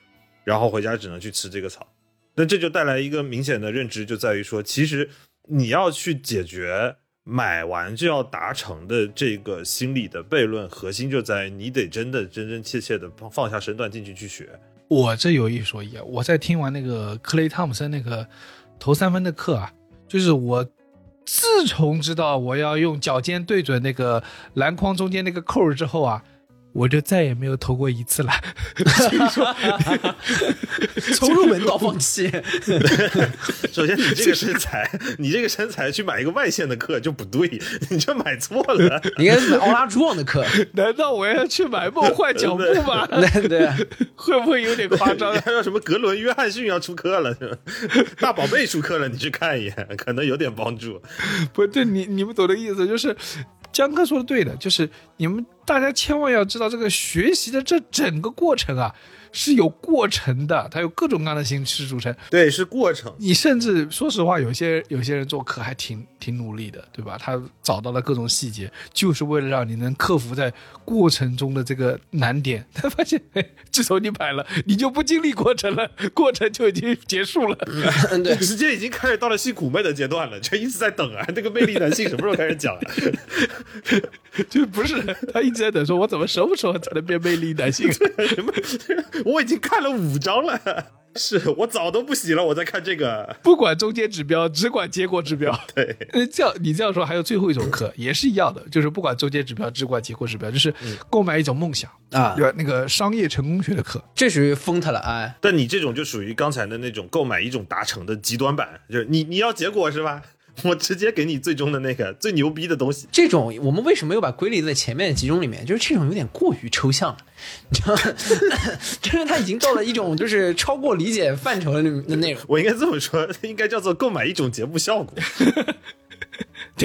然后回家只能去吃这个草。那这就带来一个明显的认知，就在于说，其实你要去解决买完就要达成的这个心理的悖论，核心就在你得真的真真切切的放放下身段进去去学。我这有一说一啊，我在听完那个克雷汤姆森那个投三分的课啊，就是我自从知道我要用脚尖对准那个篮筐中间那个扣儿之后啊，我就再也没有投过一次了。从入门到放弃，首先，你这个身材，你这个身材去买一个外线的课就不对，你这买错了。你应该是买奥拉朱旺的课，难道我要去买梦幻脚步吗？对对，会不会有点夸张你？还有什么格伦约翰逊要出课了，是吧？大宝贝出课了，你去看一眼，可能有点帮助。不对，你你们懂的意思，就是江哥说的对的，就是你们大家千万要知道，这个学习的这整个过程啊是有过程的，它有各种各样的形式组成。对，是过程。你甚至说实话，有些有些人做课还挺挺努力的，对吧？他找到了各种细节，就是为了让你能克服在过程中的这个难点。他发现，哎，自从你买了，你就不经历过程了，过程就已经结束了。嗯对，直接已经开始到了性苦闷的阶段了，就一直在等啊，那个魅力男性什么时候开始讲啊？就不是他一直在等，说我怎么什么时候才能变魅力男性？什么？我已经看了五章了，是我早都不洗了，我在看这个。不管中间指标，只管结果指标。对，那，这样你这样说，还有最后一种课也是一样的，就是不管中间指标，只管结果指标，就是购买一种梦想啊对吧？那个商业成功学的课，这属于疯他了哎。但你这种就属于刚才的那种购买一种达成的极端版，就是你你要结果是吧？我直接给你最终的那个最牛逼的东西。这种我们为什么又把归类在前面的几种里面？就是这种有点过于抽象了，你知道吗？就是它已经到了一种就是超过理解范畴的那那内容。我应该这么说，应该叫做购买一种节目效果。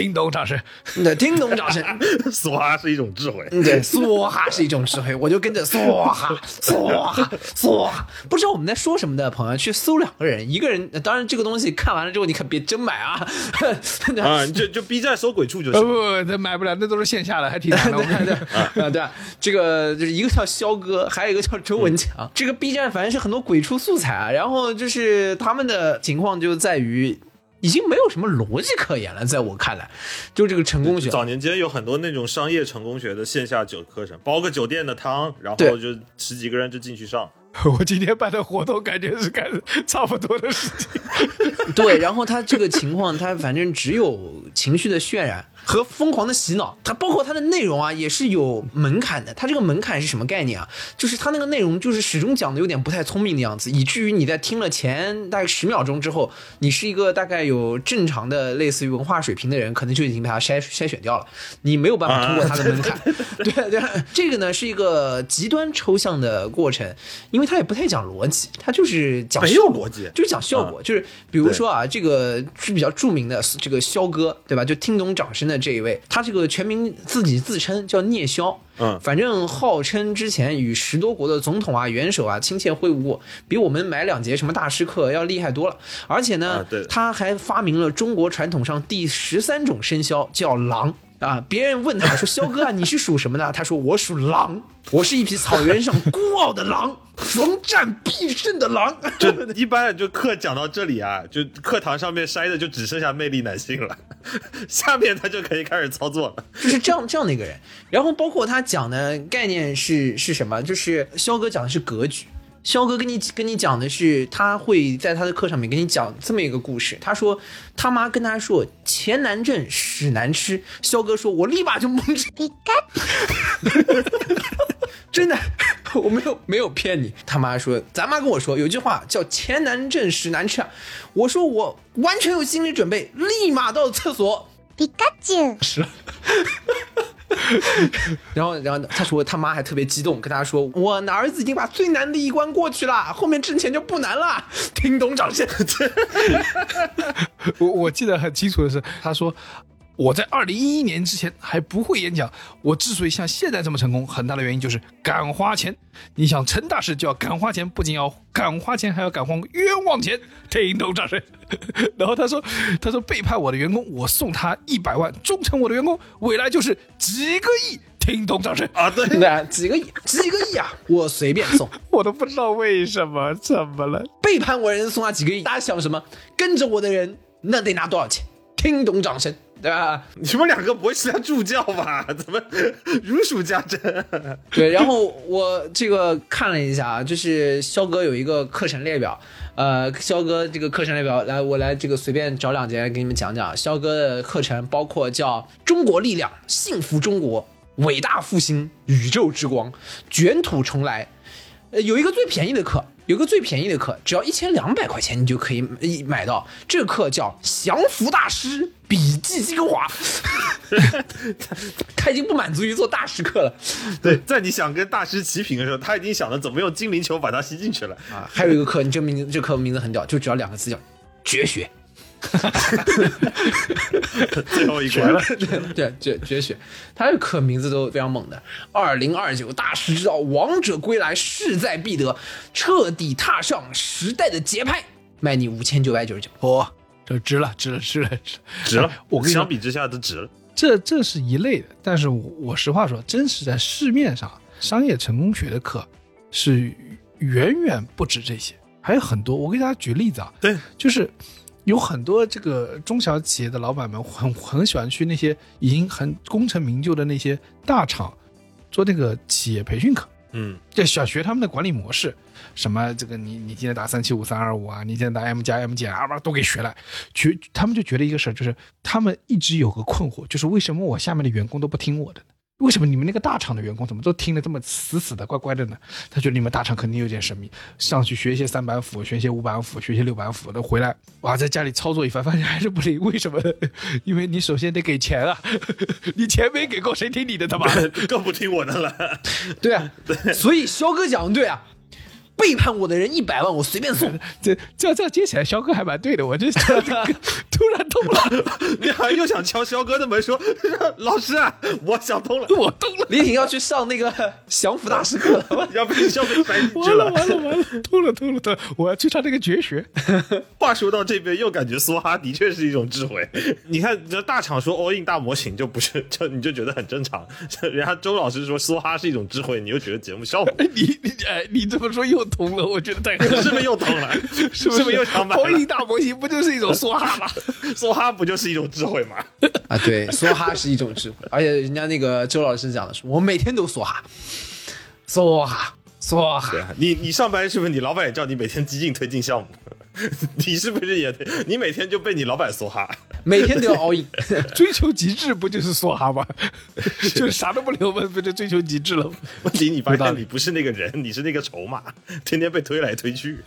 听懂掌声。对，听懂掌声。梭哈是一种智慧。嗯，对，梭哈是一种智慧，我就跟着梭哈，梭哈，梭哈。不知道我们在说什么的朋友，去搜两个人，一个人，当然这个东西看完了之后，你可别真买啊。啊，你就就 B 站搜鬼畜就行不行。不，那买不了，那都是线下的，还挺难的。我跟你讲啊，对啊，这个就是一个叫肖哥，还有一个叫周文强。这个 B 站反正是很多鬼畜素材啊，然后就是他们的情况就在于。已经没有什么逻辑可言了，在我看来，就这个成功学，早年间有很多那种商业成功学的线下酒课程，包个酒店的汤，然后就十几个人就进去上。我今天办的活动，感觉是干差不多的事情。对，然后他这个情况，他反正只有情绪的渲染和疯狂的洗脑，它包括它的内容啊，也是有门槛的。它这个门槛是什么概念啊？就是它那个内容就是始终讲的有点不太聪明的样子，以至于你在听了前大概十秒钟之后，你是一个大概有正常的类似于文化水平的人，可能就已经被它筛筛选掉了，你没有办法通过它的门槛。对对，这个呢是一个极端抽象的过程，因为它也不太讲逻辑，它就是讲没有效果逻辑就是讲效果，就是比如说啊，这个是比较著名的这个肖哥，对吧？就听懂掌声的这一位，他这个全名自己自称叫聂肖，嗯反正号称之前与十多国的总统啊、元首啊亲切会晤过，比我们买两节什么大师课要厉害多了。而且呢，啊他还发明了中国传统上第十三种生肖，叫狼。啊！别人问他说：“肖哥啊，你是属什么的？” 他说：“我属狼，我是一匹草原上孤傲的狼，逢战必胜的狼。”就一般就课讲到这里啊，就课堂上面筛的就只剩下魅力男性了，下面他就可以开始操作了。就是这样这样的一个人。然后包括他讲的概念是是什么？就是肖哥讲的是格局。肖哥跟你跟你讲的是，他会在他的课上面跟你讲这么一个故事。他说他妈跟他说钱难挣，屎难吃。肖哥说，我立马就蒙吃。真的，我没有没有骗你。他妈说，咱妈跟我说有句话叫钱难挣，屎难吃啊。我说我完全有心理准备，立马到厕所。ピカチュウ。 然后，然后他说他妈还特别激动，跟他说：“我儿子已经把最难的一关过去了，后面挣钱就不难了。”听懂掌声。我我记得很清楚的是，他说我在二零一一年之前还不会演讲，我之所以像现在这么成功，很大的原因就是敢花钱。你想成大事就要敢花钱，不仅要敢花钱，还要敢花冤枉钱。听懂掌声。然后他说，他说背叛我的员工，我送他一百万；忠诚我的员工，未来就是几个亿。听懂掌声。啊，对，对，几个亿，几个亿啊，我随便送。我都不知道为什么，怎么了？背叛我的人送他几个亿，大家想什么？跟着我的人那得拿多少钱？听懂掌声。对吧？你们两个不会是在助教吧？怎么 如数家珍？对，然后我这个看了一下啊，就是肖哥有一个课程列表，呃，肖哥这个课程列表，来我来这个随便找两节给你们讲讲。肖哥的课程包括叫《中国力量》《幸福中国》《伟大复兴》《宇宙之光》《卷土重来》，呃，有一个最便宜的课。有个最便宜的课，只要一千两百块钱，你就可以一买到。这个课叫《降服大师笔记精华》，他他已经不满足于做大师课了。对，在你想跟大师齐平的时候，他已经想着怎么用精灵球把它吸进去了。啊，还有一个课，你这名字这课名字很屌，就只要两个字叫绝学。最后一关了，对对绝绝学，他的课名字都非常猛的。二零二九大师之道，王者归来，势在必得，彻底踏上时代的节拍，卖你五千九百九十九。嚯，这值了，值了，值了，值值了。我跟你相比之下都值了。这这是一类的，但是我我实话说，真实在市面上，商业成功学的课是远远不止这些，还有很多。我给大家举例子啊，对，就是有很多这个中小企业的老板们很很喜欢去那些已经很功成名就的那些大厂做那个企业培训课，嗯，就想学他们的管理模式，什么这个你你今天打三七五三二五啊，你今天打 M 加 M 减啊，吧都给学了。觉他们就觉得一个事儿，就是他们一直有个困惑，就是为什么我下面的员工都不听我的呢？为什么你们那个大厂的员工怎么都听得这么死死的、乖乖的呢？他觉得你们大厂肯定有点神秘，上去学一些三板斧，学一些五板斧，学一些六板斧的，回来哇，在家里操作一番，发现还是不灵。为什么？因为你首先得给钱啊，你钱没给够，谁听你的？他妈的！更不听我的了。对啊，所以肖哥讲的对啊，背叛我的人一百万我随便送。这这这样接起来，肖哥还蛮对的。我这这个 突然通了，你好像又想敲肖哥的门，说老师啊，我想通了，我通了。李挺要去上那个降服大师课了。要被肖哥塞进去完了完了完了，通了通了通了！我要去上那个绝学。话说到这边，又感觉梭哈的确是一种智慧。你看，这大厂说 all in 大模型就不是，就你就觉得很正常。人家周老师说梭哈是一种智慧，你又觉得节目效果，你你哎，你这么说又通了，我觉得太是不是又通了？是不是又想买投影？大模型不就是一种梭哈吗？梭哈不就是一种智慧吗？啊，对，梭哈是一种智慧，而且人家那个周老师讲的是，我每天都梭哈，梭哈，梭哈。你你上班是不是你老板也叫你每天激进推进项目？你是不是也得？你每天就被你老板梭哈？每天都要 all in，追求极致不就是梭哈吗？就是啥都不留问，不就追求极致了吗？问题你发现你不是那个人，你是那个筹码，天天被推来推去。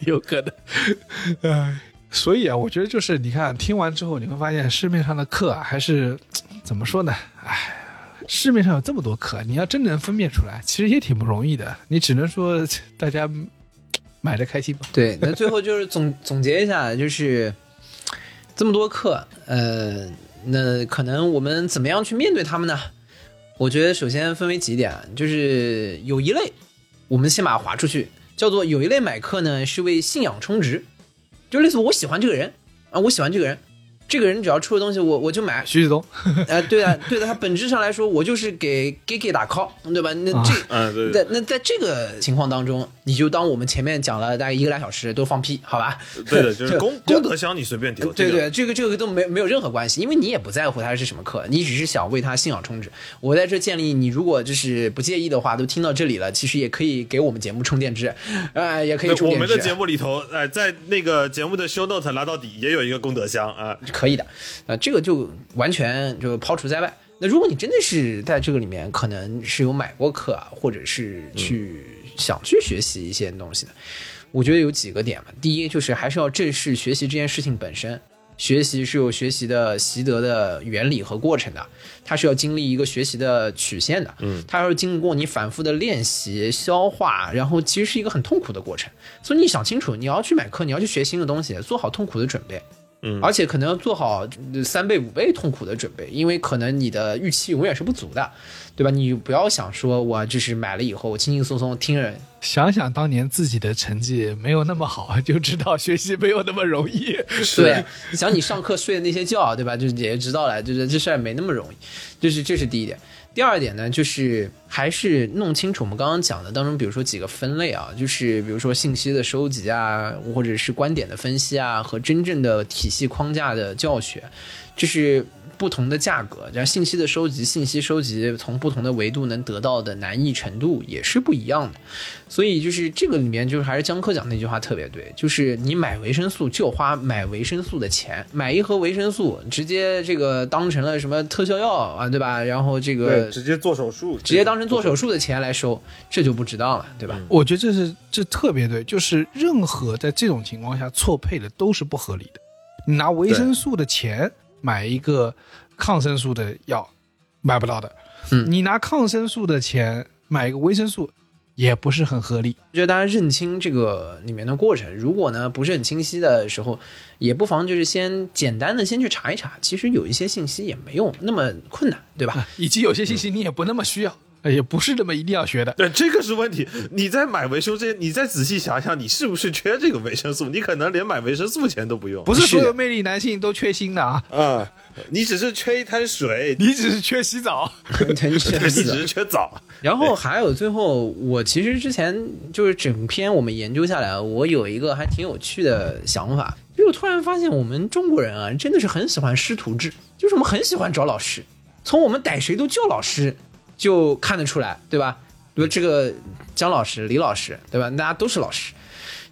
有可能。哎，所以啊，我觉得就是你看，听完之后你会发现市面上的课啊，还是怎么说呢？哎。市面上有这么多课，你要真能分辨出来，其实也挺不容易的。你只能说大家买的开心吧。对，那最后就是总 总结一下，就是这么多课，呃，那可能我们怎么样去面对他们呢？我觉得首先分为几点，就是有一类，我们先把它划出去，叫做有一类买课呢是为信仰充值，就类似我喜欢这个人啊，我喜欢这个人，这个人只要出的东西我我就买，徐旭东，哎，对啊，对的，他本质上来说，我就是给 Gigi 打 call，对吧？那这。嗯，对在那在这个情况当中，你就当我们前面讲了大概一个来小时都放屁，好吧？对的，就是功功德箱你随便丢。这个对对，这个这个都没没有任何关系，因为你也不在乎它是什么课，你只是想为它信仰充值。我在这建立，你如果就是不介意的话，都听到这里了，其实也可以给我们节目充电值，呃，也可以充电值。我们的节目里头，哎，在那个节目的 show note 拉到底也有一个功德箱啊。可以的，那，这个就完全就抛除在外。那如果你真的是在这个里面，可能是有买过课啊，或者是去、想去学习一些东西的，我觉得有几个点嘛。第一就是还是要正视学习这件事情本身，学习是有学习的习得的原理和过程的，它是要经历一个学习的曲线的，嗯，它要经过你反复的练习、消化，然后其实是一个很痛苦的过程。所以你想清楚，你要去买课，你要去学新的东西，做好痛苦的准备。嗯而且可能要做好呃三倍五倍痛苦的准备，因为可能你的预期永远是不足的，对吧？你不要想说我就是买了以后我轻轻松松听人，想想当年自己的成绩没有那么好，就知道学习没有那么容易。对，想你上课睡的那些觉，对吧？就是也知道了，就是这事儿没那么容易，就是这是第一点。第二点呢，就是还是弄清楚我们刚刚讲的当中，比如说几个分类啊，就是比如说信息的收集啊，或者是观点的分析啊，和真正的体系框架的教学，就是不同的价格，然后信息的收集、信息收集从不同的维度能得到的难易程度也是不一样的。所以就是这个里面，就是还是江科讲那句话特别对，就是你买维生素就花买维生素的钱，买一盒维生素直接这个当成了什么特效药啊，对吧？然后这个，直接做手术，直接当成做手术的钱来收，这就不值当了，对吧？我觉得这是这特别对，就是任何在这种情况下错配的都是不合理的。你拿维生素的钱买一个抗生素的药，买不到的。嗯你拿抗生素的钱买一个维生素，也不是很合理。我觉得大家认清这个里面的过程，如果呢不是很清晰的时候，也不妨就是先简单的先去查一查，其实有一些信息也没有那么困难，对吧？以及有些信息你也不那么需要，呃也不是那么一定要学的。对，这个是问题。你在买维生素之前，你再仔细想想，你是不是缺这个维生素？你可能连买维生素钱都不用。不是所有魅力男性都缺锌的啊，啊、你只是缺一滩水，你只是缺洗澡。对，你只是缺澡。然后还有最后，我其实之前就是整篇我们研究下来，我有一个还挺有趣的想法，就是我突然发现我们中国人啊，真的是很喜欢师徒制，就是我们很喜欢找老师，从我们逮谁都叫老师就看得出来，对吧？比如这个姜老师、李老师，对吧？大家都是老师。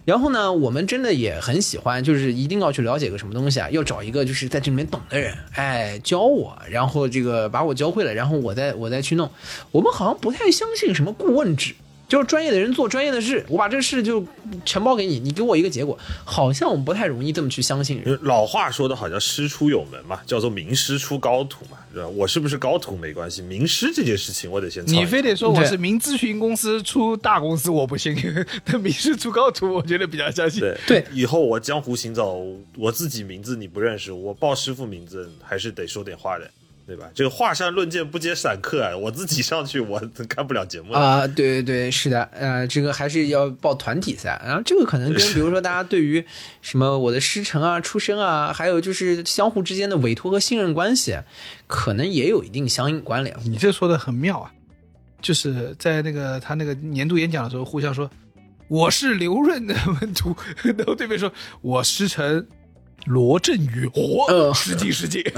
然后呢，我们真的也很喜欢，就是一定要去了解个什么东西啊，要找一个就是在这里面懂的人，哎，教我，然后这个把我教会了，然后我再我再去弄。我们好像不太相信什么顾问制，就是专业的人做专业的事，我把这事就承包给你，你给我一个结果，好像我们不太容易这么去相信人。老话说的好像师出有门嘛，叫做名师出高徒嘛，对吧？我是不是高徒没关系，名师这件事情我得先你非得说我是名咨询公司出大公司，我不信。但名师出高徒，我觉得比较相信。对对以后我江湖行走，我自己名字你不认识，我报师傅名字还是得说点话的，对吧？这个华山论剑不接散客啊，我自己上去我看不了节目了。啊、对对对，是的，呃，这个还是要报团体赛，然后这个可能跟 比如说大家对于什么我的师承啊、出身啊，还有就是相互之间的委托和信任关系，可能也有一定相应关联。你这说的很妙啊，就是在那个他那个年度演讲的时候，互相说我是刘润的门徒，然后对面说我师承罗振宇，嚯、呃实际实际。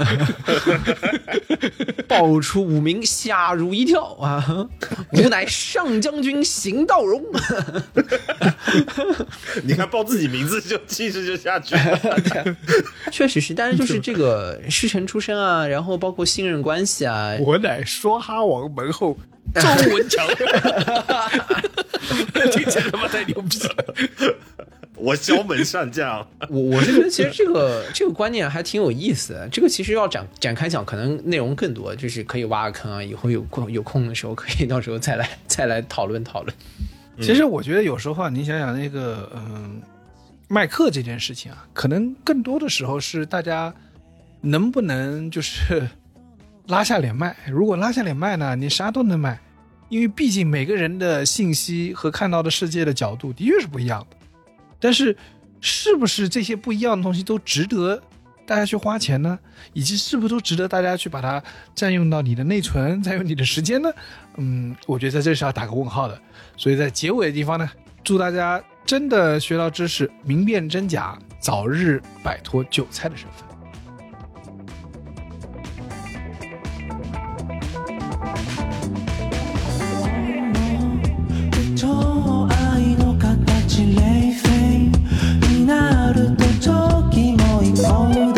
爆出五名，吓如一跳啊！吾乃上将军邢道荣。你看报自己名字就气势就下去了。确实是，但是就是这个师承出身啊，然后包括信任关系啊，我乃说哈王门后周文强，听起来他妈太牛逼了。我小本上将，我我是觉得其实这个这个观念还挺有意思的。这个其实要展展开讲，可能内容更多，就是可以挖个坑啊。以后有空有空的时候，可以到时候再来再来讨论讨论。其实我觉得有时候啊，你想想那个，嗯，卖课这件事情啊，可能更多的时候是大家能不能就是 拉下脸卖。如果拉下脸卖呢，你啥都能卖，因为毕竟每个人的信息和看到的世界的角度的确是不一样的。但是，是不是这些不一样的东西都值得大家去花钱呢？以及是不是都值得大家去把它占用到你的内存，占用你的时间呢？嗯，我觉得在这是要打个问号的。所以在结尾的地方呢，祝大家真的学到知识，明辨真假，早日摆脱韭菜的身份。超 all